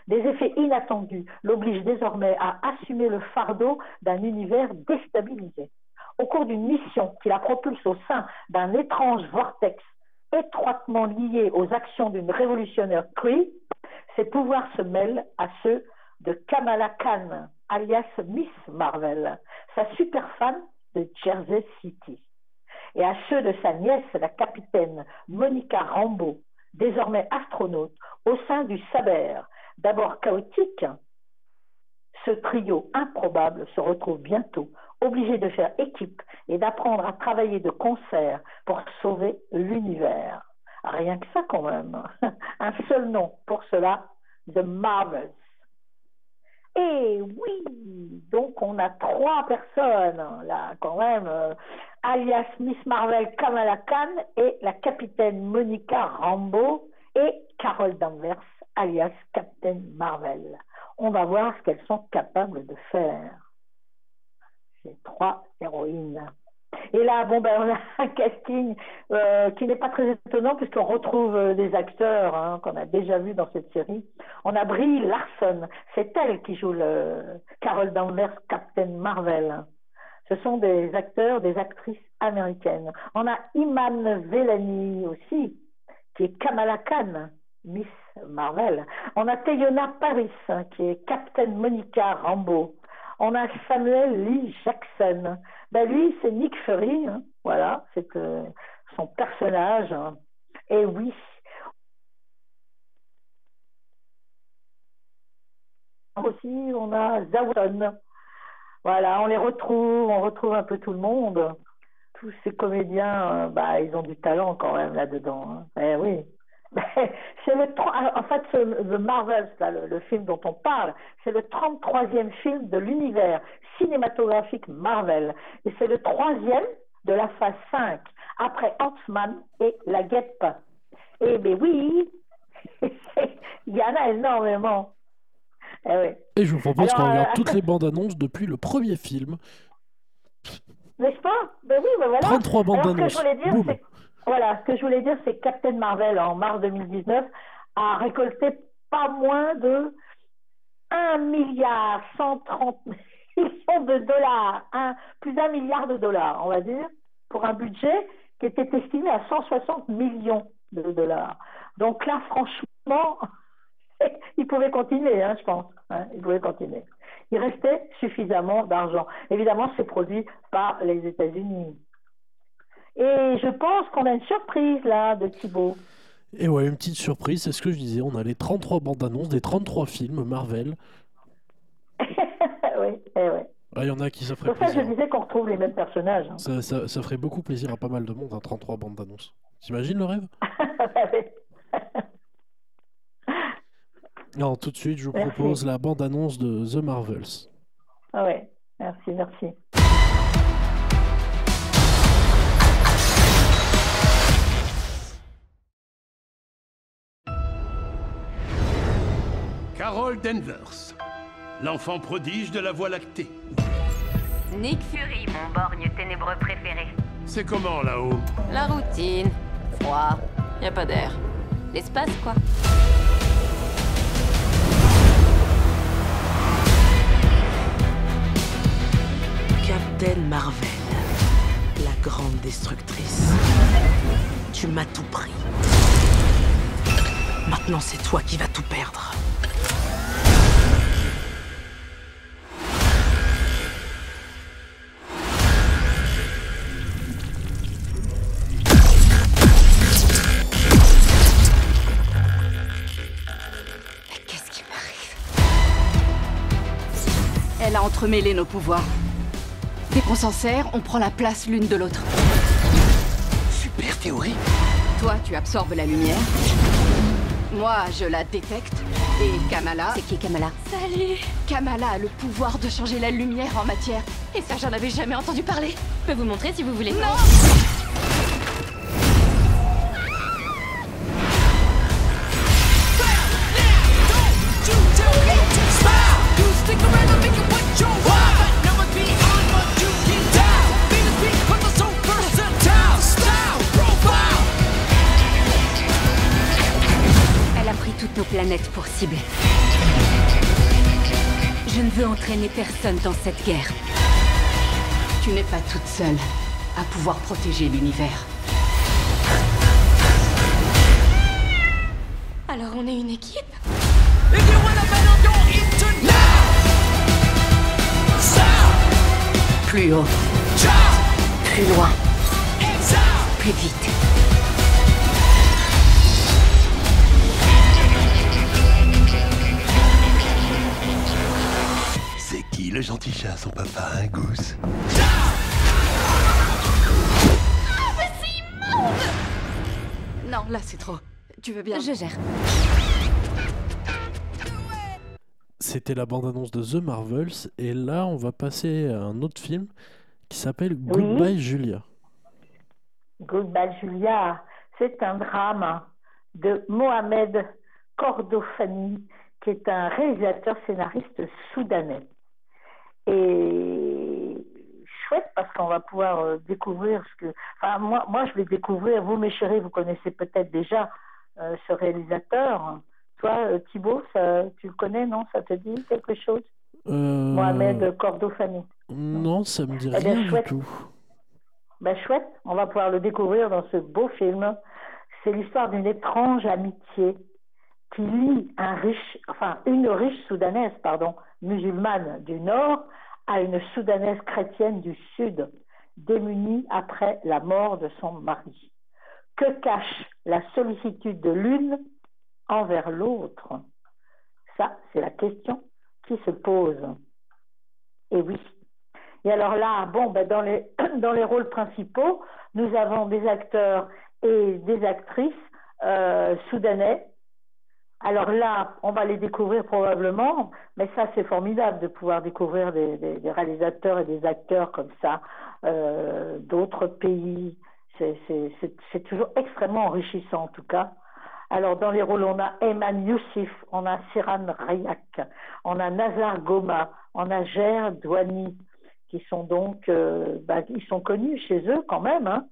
Des effets inattendus l'obligent désormais à assumer le fardeau d'un univers déstabilisé. Au cours d'une mission qui la propulse au sein d'un étrange vortex étroitement lié aux actions d'une révolutionnaire Kree, ses pouvoirs se mêlent à ceux de Kamala Khan, alias Miss Marvel, sa super fan de Jersey City, et à ceux de sa nièce, la capitaine Monica Rambeau, désormais astronaute, au sein du Saber, d'abord chaotique, ce trio improbable se retrouve bientôt obligé de faire équipe et d'apprendre à travailler de concert pour sauver l'univers. Rien que ça quand même. Un seul nom pour cela, The Marvels. Et oui, donc on a trois personnes là quand même, euh, alias Miss Marvel Kamala Khan et la capitaine Monica Rambeau et Carol Danvers alias Captain Marvel. On va voir ce qu'elles sont capables de faire. Ces trois héroïnes. Et là, bon, ben, on a un casting euh, qui n'est pas très étonnant puisqu'on retrouve euh, des acteurs hein, qu'on a déjà vus dans cette série. On a Brie Larson, c'est elle qui joue Carol Danvers, Captain Marvel. Ce sont des acteurs, des actrices américaines. On a Iman Velani aussi, qui est Kamala Khan, Miss Marvel. On a Teyona Paris, qui est Captain Monica Rambeau. On a Samuel Lee Jackson. Ben lui, c'est Nick Fury. Hein. Voilà, c'est son personnage. Hein. Et oui. Aussi, on a Zawon. Voilà, on les retrouve, on retrouve un peu tout le monde. Tous ces comédiens, euh, bah, ils ont du talent quand même là-dedans. Hein. Eh oui. C'est le en fait The Marvels, le, film dont on parle, c'est le 33e film de l'univers cinématographique Marvel et c'est le troisième de la phase 5 après Ant-Man et la guêpe. Eh ben oui, il y en a énormément. Eh et je vous propose qu'on regarde euh, toutes les bandes annonces depuis le premier film. N'est-ce pas? Ben oui, ben voilà. 33 bandes annonces. Voilà, ce que je voulais dire, c'est que Captain Marvel, en mars 2019, a récolté pas moins de 1 milliard 130 millions de dollars, plus d'un milliard de dollars, on va dire, pour un budget qui était estimé à 160 millions de dollars. Donc là, franchement, il pouvait continuer, hein, je pense. Hein, il pouvait continuer. il restait suffisamment d'argent. Évidemment, c'est produit par les États-Unis. Et je pense qu'on a une surprise là de Thibaut. Et ouais, une petite surprise, c'est ce que je disais. On a les 33 bandes annonces des 33 films Marvel. oui, eh ouais. Ah, Il y en a qui ça ferait Pour ça, je plaisir. disais qu'on retrouve les mêmes personnages. hein. Ça, ça- ça ferait beaucoup plaisir à pas mal de monde, hein, 33 bandes d'annonces. T'imagines le rêve? Non, tout de suite, je vous Merci. propose la bande annonce de The Marvels. Ah ouais, merci, merci. Carol Danvers, l'enfant prodige de la Voie lactée. Nick Fury, mon borgne ténébreux préféré. C'est comment là-haut? La routine. Froid. Y a pas d'air. L'espace, quoi. Captain Marvel, la grande destructrice. Tu m'as tout pris. Maintenant, c'est toi qui vas tout perdre. Entremêlé nos pouvoirs. Dès qu'on s'en sert, on prend la place l'une de l'autre. Super théorie. Toi, tu absorbes la lumière. Moi, je la détecte. Et Kamala. C'est qui Kamala Salut Kamala a le pouvoir de changer la lumière en matière. Et ça, j'en avais jamais entendu parler. Je peux vous montrer si vous voulez. Non cible. Je ne veux entraîner personne dans cette guerre. Tu n'es pas toute seule à pouvoir protéger l'univers. Alors on est une équipe? Plus haut. Plus loin. Plus vite. Gentil chat, son papa, un goose Non, là c'est trop. Tu veux bien? Je gère. C'était la bande annonce de The Marvels. Et là, on va passer à un autre film qui s'appelle Goodbye Julia. Goodbye Julia, c'est un drame de Mohamed Kordofani, qui est un réalisateur scénariste soudanais. Et chouette parce qu'on va pouvoir euh, découvrir ce que. Enfin, moi, moi, je vais découvrir. Vous, mes chéris, vous connaissez peut-être déjà euh, ce réalisateur. Toi, euh, Thibaut, ça, tu le connais, non? Ça te dit quelque chose? Euh, Mohamed Kordofani. Non, ça me dit Eh bien, rien du tout. Ben chouette, on va pouvoir le découvrir dans ce beau film. C'est l'histoire d'une étrange amitié qui lie une riche soudanaise, pardon, musulmane du Nord à une soudanaise chrétienne du Sud, démunie après la mort de son mari. Que cache la sollicitude de l'une envers l'autre? Ça, c'est la question qui se pose. Et oui. Et alors là, bon, ben dans, les, dans les rôles principaux, nous avons des acteurs et des actrices euh, soudanais. Alors là, on va les découvrir probablement, mais ça c'est formidable de pouvoir découvrir des, réalisateurs et des acteurs comme ça euh, d'autres pays. C'est- toujours extrêmement enrichissant en tout cas. Alors dans les rôles, on a Ayman Youssef, on a Siran Rayak, on a Nazar Goma, on a Ger Douani, qui sont donc, euh, bah, ils sont connus chez eux quand même. hein.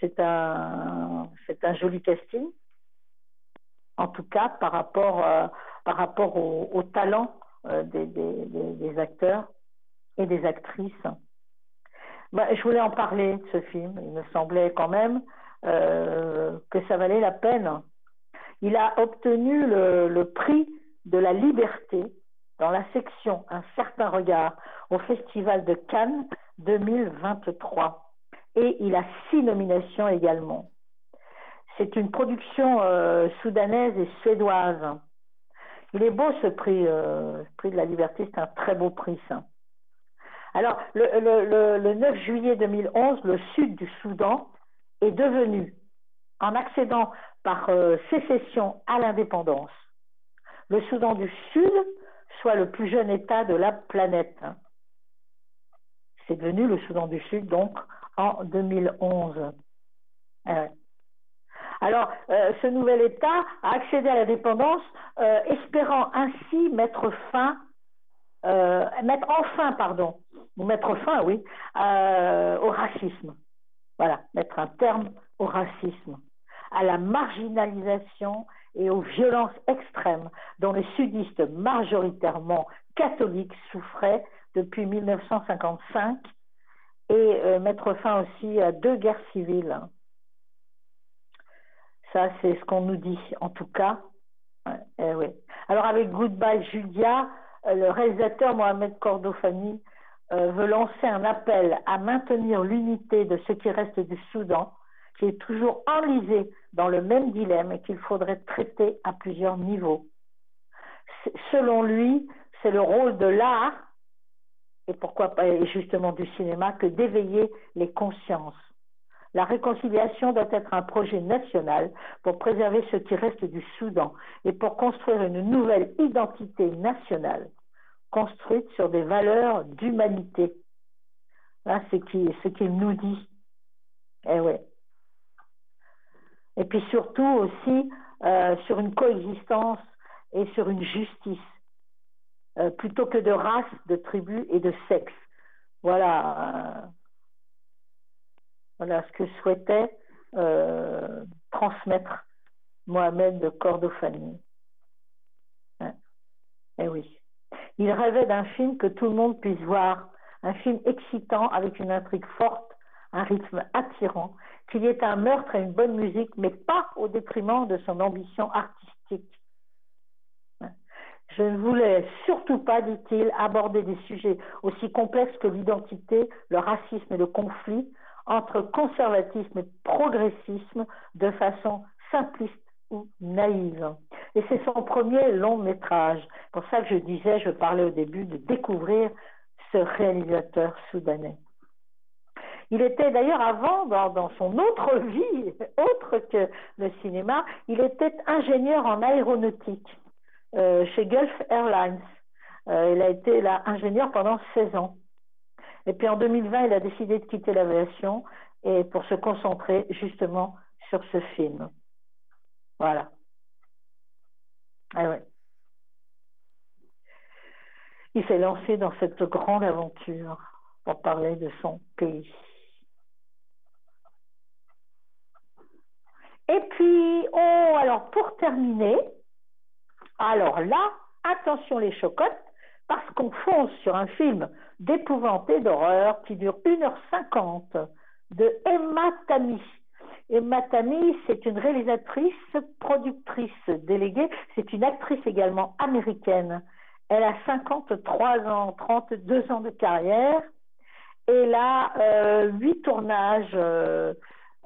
C'est un, c'est un joli casting. En tout cas, par rapport, euh, par rapport au, au talent euh, des, des- des- acteurs et des actrices. Bah, je voulais en parler de ce film. Il me semblait quand même euh, que ça valait la peine. Il a obtenu le, le prix de la liberté dans la section Un certain regard au Festival de Cannes 2023. Et il a six nominations également. C'est une production euh, soudanaise et suédoise. Il est beau ce prix, euh, prix de la liberté, c'est un très beau prix. Alors, le, le, 9 juillet 2011, le sud du Soudan est devenu, en accédant par euh, sécession à l'indépendance, le Soudan du Sud soit le plus jeune État de la planète. C'est devenu le Soudan du Sud, donc, en 2011. Euh, alors, euh, ce nouvel État a accédé à l'indépendance, euh, espérant ainsi mettre fin, mettre enfin, pardon, ou mettre fin, oui, au racisme. Voilà, mettre un terme au racisme, à la marginalisation et aux violences extrêmes dont les sudistes majoritairement catholiques souffraient depuis 1955 et euh, mettre fin aussi à deux guerres civiles. Ça, c'est ce qu'on nous dit, en tout cas. Eh. Alors avec Goodbye Julia, euh, le réalisateur Mohamed Kordofani euh, veut lancer un appel à maintenir l'unité de ce qui reste du Soudan qui est toujours enlisé dans le même dilemme et qu'il faudrait traiter à plusieurs niveaux. Selon lui, c'est le rôle de l'art, et pourquoi pas justement du cinéma, que d'éveiller les consciences. La réconciliation doit être un projet national pour préserver ce qui reste du Soudan et pour construire une nouvelle identité nationale, construite sur des valeurs d'humanité. c'est ce qu'il nous dit. Eh ouais et puis surtout aussi euh, sur une coexistence et sur une justice, euh, plutôt que de race, de tribu et de sexe. Voilà, euh, voilà ce que souhaitait transmettre Mohamed de Cordofani. Hein. Eh oui. Il rêvait d'un film que tout le monde puisse voir, un film excitant avec une intrigue forte, un rythme attirant qu'il y ait un meurtre et une bonne musique, mais pas au détriment de son ambition artistique. Je ne voulais surtout pas, dit-il, aborder des sujets aussi complexes que l'identité, le racisme et le conflit entre conservatisme et progressisme de façon simpliste ou naïve. Et c'est son premier long métrage. Pour ça que je disais, je parlais au début de découvrir ce réalisateur soudanais. Il était d'ailleurs avant, dans, son autre vie, autre que le cinéma, il était ingénieur en aéronautique euh, chez Gulf Airlines. Euh, il a été là ingénieur pendant 16 ans. Et puis en 2020, il a décidé de quitter l'aviation et pour se concentrer justement sur ce film. Voilà. Ah ouais. Il s'est lancé dans cette grande aventure pour parler de son pays. Et puis, oh, alors pour terminer, alors là, attention les chocottes, parce qu'on fonce sur un film d'épouvante et d'horreur qui dure 1h50 de Emma Tammy. Emma Tammy, c'est une réalisatrice, productrice déléguée, c'est une actrice également américaine. Elle a 53 ans, 32 ans de carrière. Elle a euh, huit tournages euh,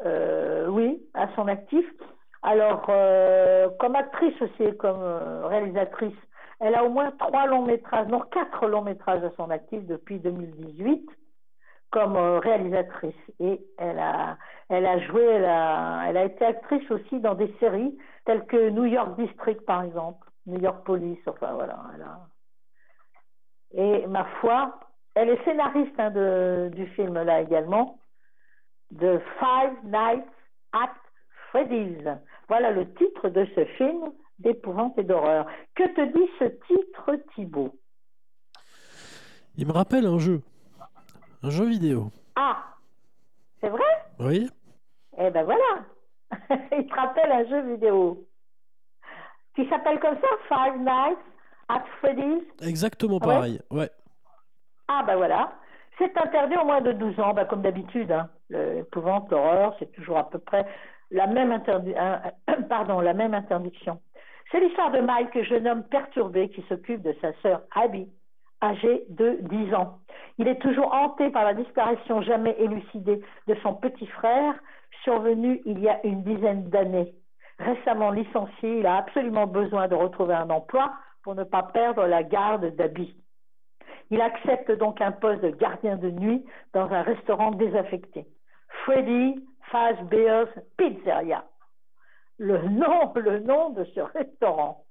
euh, oui, à son actif. Alors, euh, comme actrice aussi, comme euh, réalisatrice, elle a au moins trois longs métrages, non quatre longs métrages à son actif depuis 2018 comme réalisatrice. Et elle a, elle a joué, elle a, elle a été actrice aussi dans des séries telles que New York District, par exemple, New York Police, enfin voilà. Elle a... Et ma foi, elle est scénariste hein, de, du film là également de Five Nights at Freddy's. Voilà le titre de ce film d'épouvante et d'horreur. Que te dit ce titre, Thibault? Il me rappelle un jeu. Un jeu vidéo. Ah C'est vrai? Oui. Eh ben voilà Il te rappelle un jeu vidéo. Qui s'appelle comme ça Five Nights at Freddy's? Exactement pareil, ouais. Ah ben voilà. C'est interdit au moins de 12 ans, ben, comme d'habitude. Hein l'épouvante, l'horreur, c'est toujours à peu près la même, pardon, la même interdiction. C'est l'histoire de Mike, jeune homme perturbé qui s'occupe de sa sœur Abby, âgée de 10 ans. Il est toujours hanté par la disparition jamais élucidée de son petit frère, survenu il y a une dizaine d'années. Récemment licencié, il a absolument besoin de retrouver un emploi pour ne pas perdre la garde d'Abby. Il accepte donc un poste de gardien de nuit dans un restaurant désaffecté. Freddy Fazbear's Pizzeria. Le nom, le nom de ce restaurant.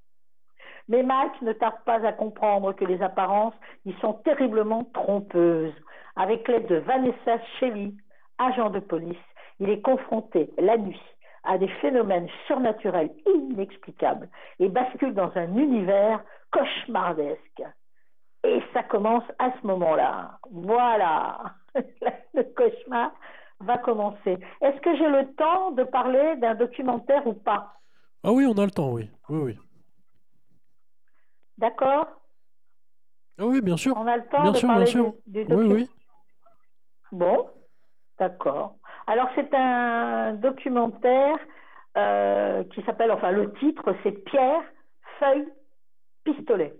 Mais Mike ne tarde pas à comprendre que les apparences y sont terriblement trompeuses. Avec l'aide de Vanessa Shelley, agent de police, il est confronté la nuit à des phénomènes surnaturels inexplicables et bascule dans un univers cauchemardesque. Et ça commence à ce moment-là. Voilà, le cauchemar va commencer. Est-ce que j'ai le temps de parler d'un documentaire ou pas? Ah oui, on a le temps, oui. Oui, oui. D'accord Ah oui, bien sûr. On a le temps bien de sûr, parler bien sûr. du, du Oui, oui. Bon, d'accord. Alors c'est un documentaire euh, qui s'appelle, enfin le titre c'est Pierre, feuille, pistolet.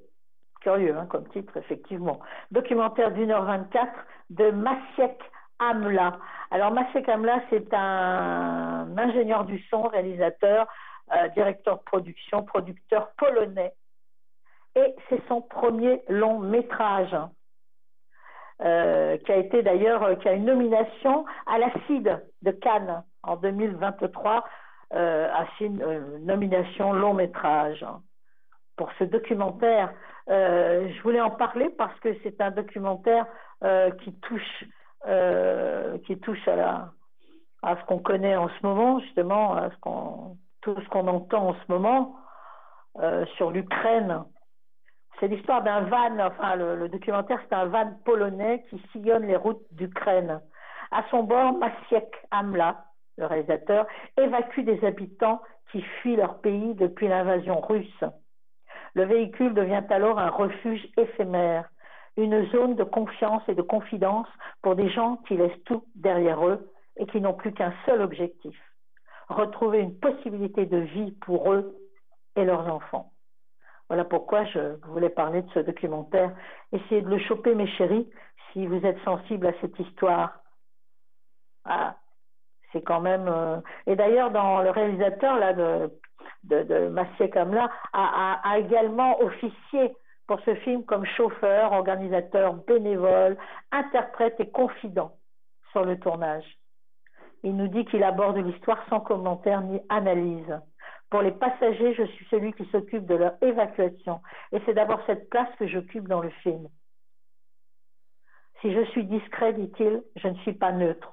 Curieux hein, comme titre, effectivement. Documentaire d'une heure 24 de Maciek Amla. Alors Maciek Amla, c'est un ingénieur du son, réalisateur, euh, directeur de production, producteur polonais. Et c'est son premier long métrage. Euh, qui a été d'ailleurs, euh, qui a une nomination à la CID de Cannes en 2023, euh, à une nomination long métrage pour ce documentaire. Je voulais en parler parce que c'est un documentaire qui touche, euh, qui touche à, ce qu'on connaît en ce moment, justement, à tout ce qu'on entend en ce moment euh, sur l'Ukraine. C'est l'histoire d'un van, enfin le, documentaire c'est un van polonais qui sillonne les routes d'Ukraine. À son bord, Maciek Amla, le réalisateur, évacue des habitants qui fuient leur pays depuis l'invasion russe. Le véhicule devient alors un refuge éphémère, une zone de confiance et de confidence pour des gens qui laissent tout derrière eux et qui n'ont plus qu'un seul objectif, retrouver une possibilité de vie pour eux et leurs enfants. Voilà pourquoi je voulais parler de ce documentaire. Essayez de le choper, mes chéris, si vous êtes sensibles à cette histoire. Ah, c'est quand même. euh, Et d'ailleurs, dans le réalisateur de de, de Maciek Amla a, a, a également officié pour ce film comme chauffeur, organisateur, bénévole, interprète et confident sur le tournage. Il nous dit qu'il aborde l'histoire sans commentaire ni analyse. Pour les passagers, je suis celui qui s'occupe de leur évacuation. Et c'est d'abord cette place que j'occupe dans le film. Si je suis discret, dit-il, je ne suis pas neutre.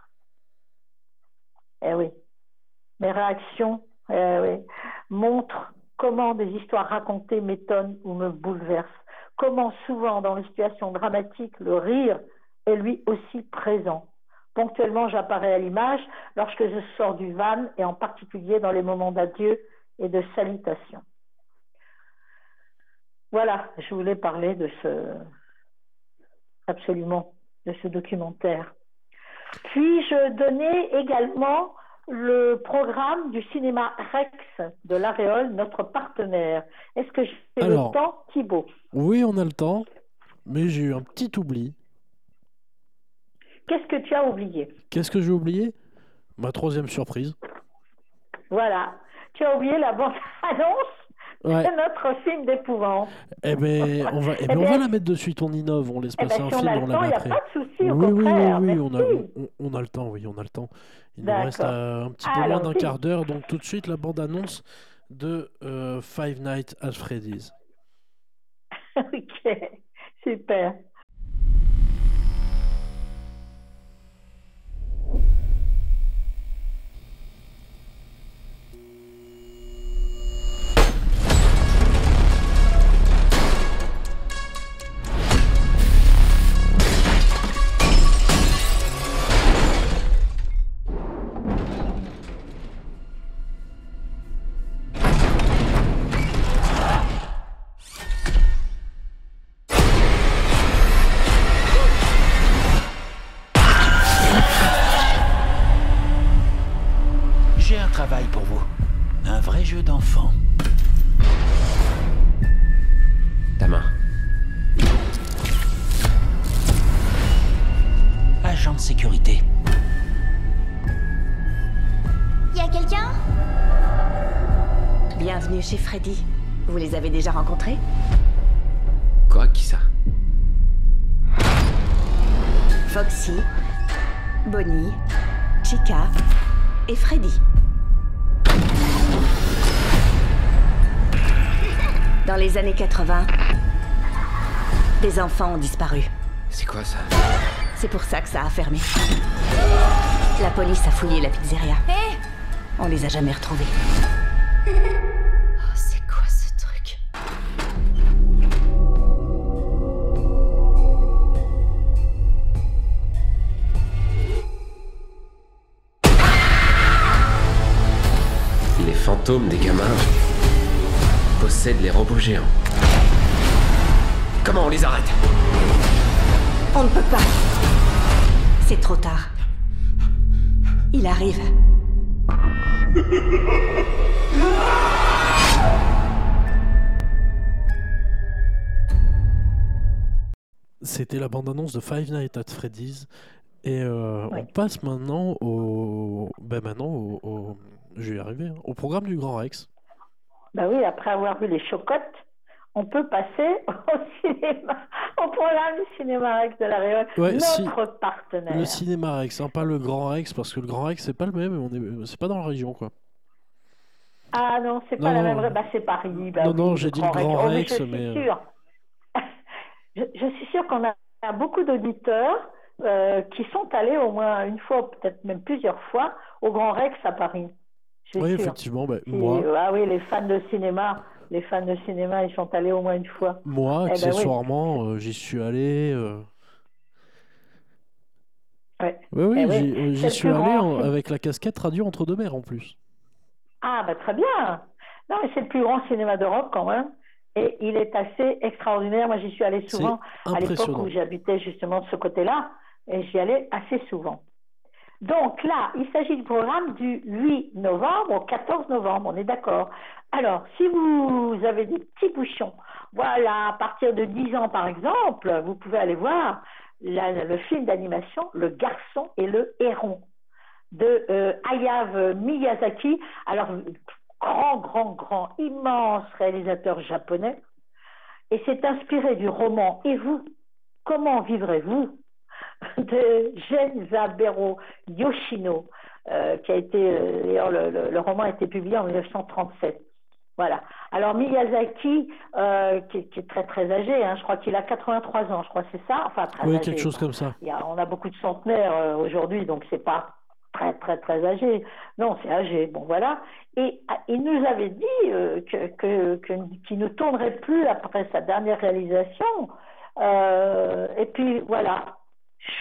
Eh oui. Mes réactions eh montrent comment des histoires racontées m'étonnent ou me bouleversent. Comment souvent, dans les situations dramatiques, le rire est lui aussi présent. Ponctuellement, j'apparais à l'image lorsque je sors du van et en particulier dans les moments d'adieu et de salutation. Voilà, je voulais parler de ce absolument de ce documentaire. Puis-je donner également le programme du cinéma Rex de l'Aréole, notre partenaire. Est-ce que j'ai le temps, Thibault Oui, on a le temps, mais j'ai eu un petit oubli. Qu'est-ce que tu as oublié? Qu'est-ce que j'ai oublié? Ma troisième surprise. Voilà. Tu as oublié la bande-annonce? Ouais. de notre film d'épouvante. Eh ben, on va, eh Eh ben, on bien- va la mettre de suite, on innove, on laisse Eh ben, passer un on film, a on la met a après. pas de souci, au oui, oui, oui, oui, on a, on, on a le temps, oui, on a le temps. Il nous reste euh, un petit peu moins d'un quart d'heure, donc tout de suite la bande-annonce de euh, Five Nights at Freddy's. ok, super. Des enfants ont disparu. C'est quoi ça? C'est pour ça que ça a fermé. La police a fouillé la pizzeria. Hé On les a jamais retrouvés. Oh, c'est quoi ce truc? Les fantômes des gamins possèdent les robots géants. Comment on les arrête On ne peut pas. C'est trop tard. Il arrive. C'était la bande-annonce de Five Nights at Freddy's. Et euh, on passe maintenant au. Ben maintenant au. au- Je vais y arriver. hein, Au programme du Grand Rex. Ben oui, après avoir vu les chocottes, on peut passer au cinéma, au programme du cinéma Rex de la Réole, Ouais, notre si- partenaire. Le cinéma Rex, hein, pas le Grand Rex, parce que le Grand Rex, c'est pas le même. On est... C'est pas dans la région, quoi. Ah non, c'est Non, pas la non. même. Bah, c'est Paris. bah Non, oui, non, j'ai dit le Grand Oh, mais Rex, je suis mais, euh, sûre. je, je suis sûre qu'on a, a beaucoup d'auditeurs euh, qui sont allés au moins une fois, peut-être même plusieurs fois, au Grand Rex à Paris. Oui, sûre. effectivement. Et, moi, Ah oui, les fans de cinéma, les fans de cinéma, ils sont allés au moins une fois. moi Eh ben oui. accessoirement, euh, j'y suis allé. euh, Ouais. Oui, oui, Eh oui, j'y euh, suis allé en- avec la casquette radio entre deux mers en plus. Ah, bah très bien. Non, mais c'est le plus grand cinéma d'Europe quand même. Et il est assez extraordinaire. Moi, j'y suis allée souvent à l'époque où j'habitais justement de ce côté-là. Et j'y allais assez souvent. Donc là, il s'agit du programme du 8 novembre au 14 novembre, on est d'accord. Alors, si vous avez des petits bouchons, voilà, à partir de 10 ans par exemple, vous pouvez aller voir le film d'animation Le garçon et le héron de euh, Miyazaki. Alors, grand, grand, grand, immense réalisateur japonais. Et c'est inspiré du roman Et vous, comment vivrez-vous? de Genzaburo Yoshino, euh, qui a été, euh, d'ailleurs, le, le- le roman a été publié en 1937. Voilà. Alors Miyazaki, euh, qui, est- qui est très très âgé, hein, je crois qu'il a 83 ans, je crois c'est ça? Enfin, très Oui, âgé. quelque chose comme ça. Il y a- on a beaucoup de centenaires euh, aujourd'hui, donc c'est pas très très très âgé. Non, c'est âgé. Bon voilà. Et ah, il nous avait dit euh, que, que, que- qu'il ne tournerait plus après sa dernière réalisation. Euh, et puis voilà,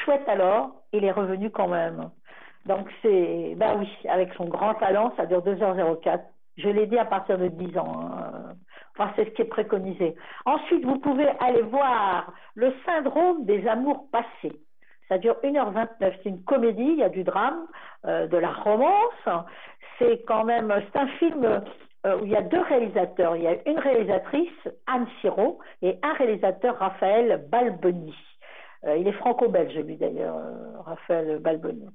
chouette alors, il est revenu quand même. Donc c'est, ben oui, avec son grand talent, ça dure 2h04. Je l'ai dit à partir de 10 ans. hein. Enfin, c'est ce qui est préconisé. Ensuite, vous pouvez aller voir le syndrome des amours passés. Ça dure 1h29. C'est une comédie, il y a du drame, euh, de la romance. C'est quand même, c'est un film euh, où il y a deux réalisateurs. Il y a une réalisatrice, Anne Siro, et un réalisateur, Raphaël Balboni. Euh, il est franco-belge, lui d'ailleurs, euh, Raphaël Balboni.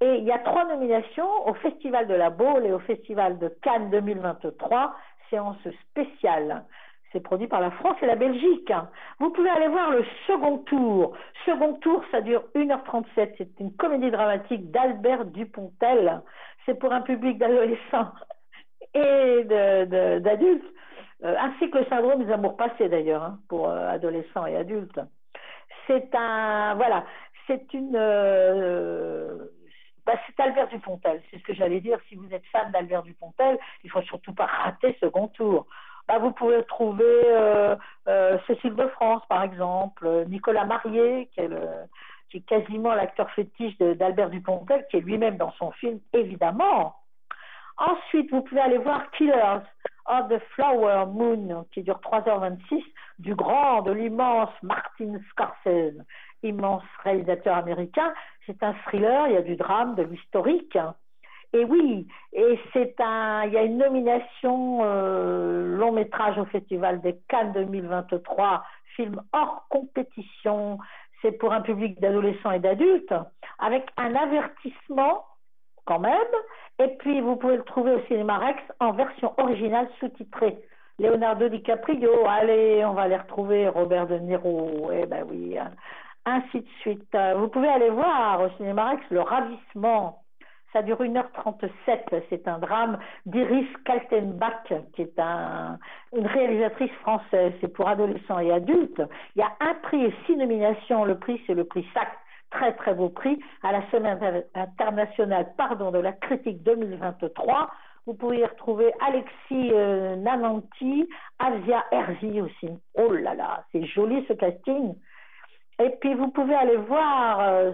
Et il y a trois nominations au Festival de la Baule et au Festival de Cannes 2023, séance spéciale. C'est produit par la France et la Belgique. Vous pouvez aller voir le second tour. Second tour, ça dure 1h37. C'est une comédie dramatique d'Albert Dupontel. C'est pour un public d'adolescents et d'adultes, euh, ainsi que le syndrome des amours passés d'ailleurs, hein, pour adolescents et adultes. C'est un, voilà, c'est une, euh, bah, c'est Albert Dupontel, c'est ce que j'allais dire. Si vous êtes fan d'Albert Dupontel, il faut surtout pas rater second tour. Bah, vous pouvez trouver euh, euh, Cécile de France, par exemple, Nicolas Marié, qui est, qui est quasiment l'acteur fétiche d'Albert Dupontel, qui est lui-même dans son film, évidemment. Ensuite, vous pouvez aller voir Killers of the Flower Moon, qui dure 3h26, du grand, de l'immense Martin Scorsese, immense réalisateur américain. C'est un thriller, il y a du drame, de l'historique. Et oui, et c'est un, il y a une nomination euh, long métrage au Festival des Cannes 2023, film hors compétition. C'est pour un public d'adolescents et d'adultes, avec un avertissement quand même. Et puis vous pouvez le trouver au cinéma Rex en version originale sous-titrée. Leonardo DiCaprio, allez, on va les retrouver, Robert De Niro, eh ben oui, ainsi de suite. Vous pouvez aller voir au cinéma Rex Le Ravissement. Ça dure 1h37. C'est un drame d'Iris Kaltenbach, qui est un, une réalisatrice française. C'est pour adolescents et adultes. Il y a un prix et six nominations. Le prix, c'est le prix SAC. Très, très beau prix à la Semaine internationale pardon, de la critique 2023. Vous pouvez y retrouver Alexis euh, Nananti, Asia Herzi aussi. Oh là là, c'est joli ce casting. Et puis vous pouvez aller voir euh,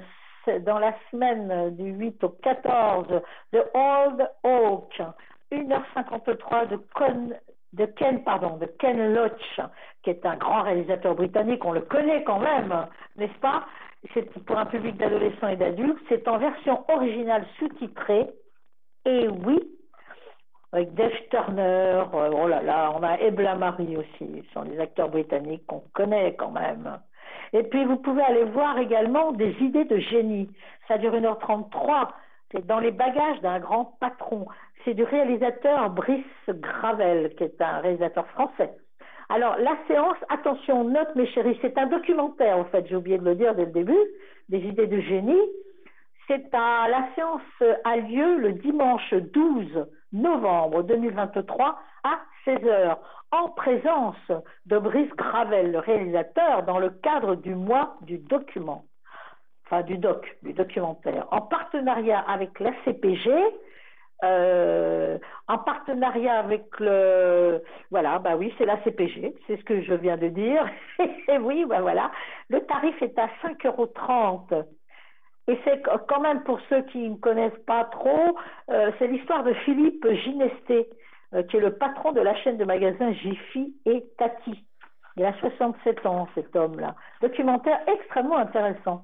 dans la semaine du 8 au 14 de Old Oak, 1h53 de, de Ken, pardon, de Ken Loach, qui est un grand réalisateur britannique, on le connaît quand même, n'est-ce pas? C'est pour un public d'adolescents et d'adultes. C'est en version originale sous-titrée. Et oui, avec Dave Turner, euh, oh là là, on a Ebla Marie aussi, ce sont les acteurs britanniques qu'on connaît quand même. Et puis vous pouvez aller voir également des idées de génie. Ça dure 1h33. C'est dans les bagages d'un grand patron. C'est du réalisateur Brice Gravel, qui est un réalisateur français. Alors la séance, attention, note mes chéris, c'est un documentaire en fait, j'ai oublié de le dire dès le début, des idées de génie. C'est à la séance a lieu le dimanche 12 novembre 2023 à 16h en présence de Brice Gravel, le réalisateur, dans le cadre du mois du document, enfin du doc, du documentaire, en partenariat avec la CPG, euh, en partenariat avec le voilà bah oui c'est la CPG c'est ce que je viens de dire. Et oui bah voilà le tarif est à 5,30 euros et c'est quand même pour ceux qui ne connaissent pas trop euh, c'est l'histoire de Philippe Ginesté euh, qui est le patron de la chaîne de magasins Jiffy et Tati. Il a 67 ans, cet homme-là. Documentaire extrêmement intéressant.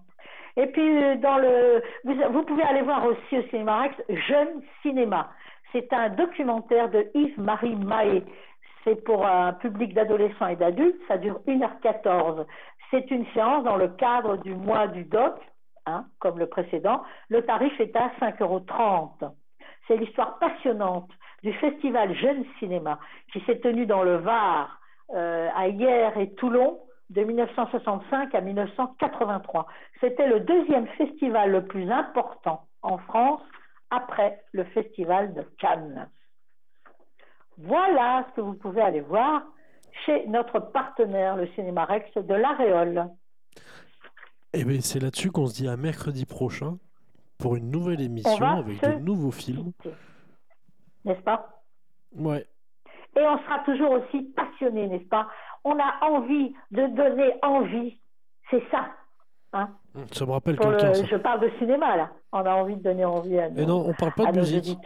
Et puis, euh, dans le, vous, pouvez aller voir aussi au Cinéma Rex Jeune Cinéma. C'est un documentaire de Yves-Marie Mahé. C'est pour un public d'adolescents et d'adultes. Ça dure 1h14. C'est une séance dans le cadre du mois du doc, hein, comme le précédent. Le tarif est à 5,30 euros. C'est l'histoire passionnante du festival Jeune Cinéma qui s'est tenu dans le Var euh, à Hier et Toulon de 1965 à 1983. C'était le deuxième festival le plus important en France après le festival de Cannes. Voilà ce que vous pouvez aller voir chez notre partenaire, le Cinéma Rex de l'Aréole. Et eh bien, c'est là-dessus qu'on se dit à mercredi prochain pour une nouvelle émission avec de nouveaux films n'est-ce pas? Ouais. Et on sera toujours aussi passionné, n'est-ce pas? On a envie de donner envie. C'est ça. Hein? Ça me rappelle quelqu'un. Je parle de cinéma, là. On a envie de donner envie à nos, Et non, on parle pas de musique.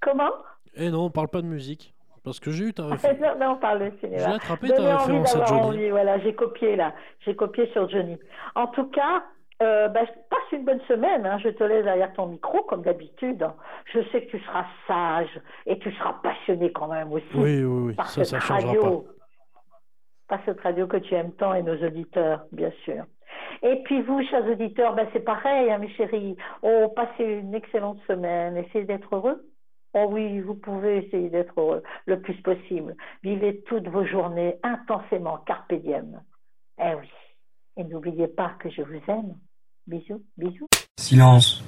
Comment? Et non, on parle pas de musique. Parce que j'ai eu ta référence. on parle de cinéma. J'ai attrapé ta référence à Johnny. Envie, voilà, j'ai copié là. J'ai copié sur Johnny. En tout cas, euh, bah, passe une bonne semaine. Hein. Je te laisse derrière ton micro, comme d'habitude. Je sais que tu seras sage et tu seras passionné quand même aussi. Oui, oui, oui. Par ça, cette ça radio. Pas. Par cette radio que tu aimes tant et nos auditeurs, bien sûr. Et puis vous, chers auditeurs, ben c'est pareil, hein, mes chéris. Oh, passez une excellente semaine. Essayez d'être heureux. Oh oui, vous pouvez essayer d'être le plus possible. Vivez toutes vos journées intensément, carpe. Eh oui. Et n'oubliez pas que je vous aime. Bisous, bisous. Silence.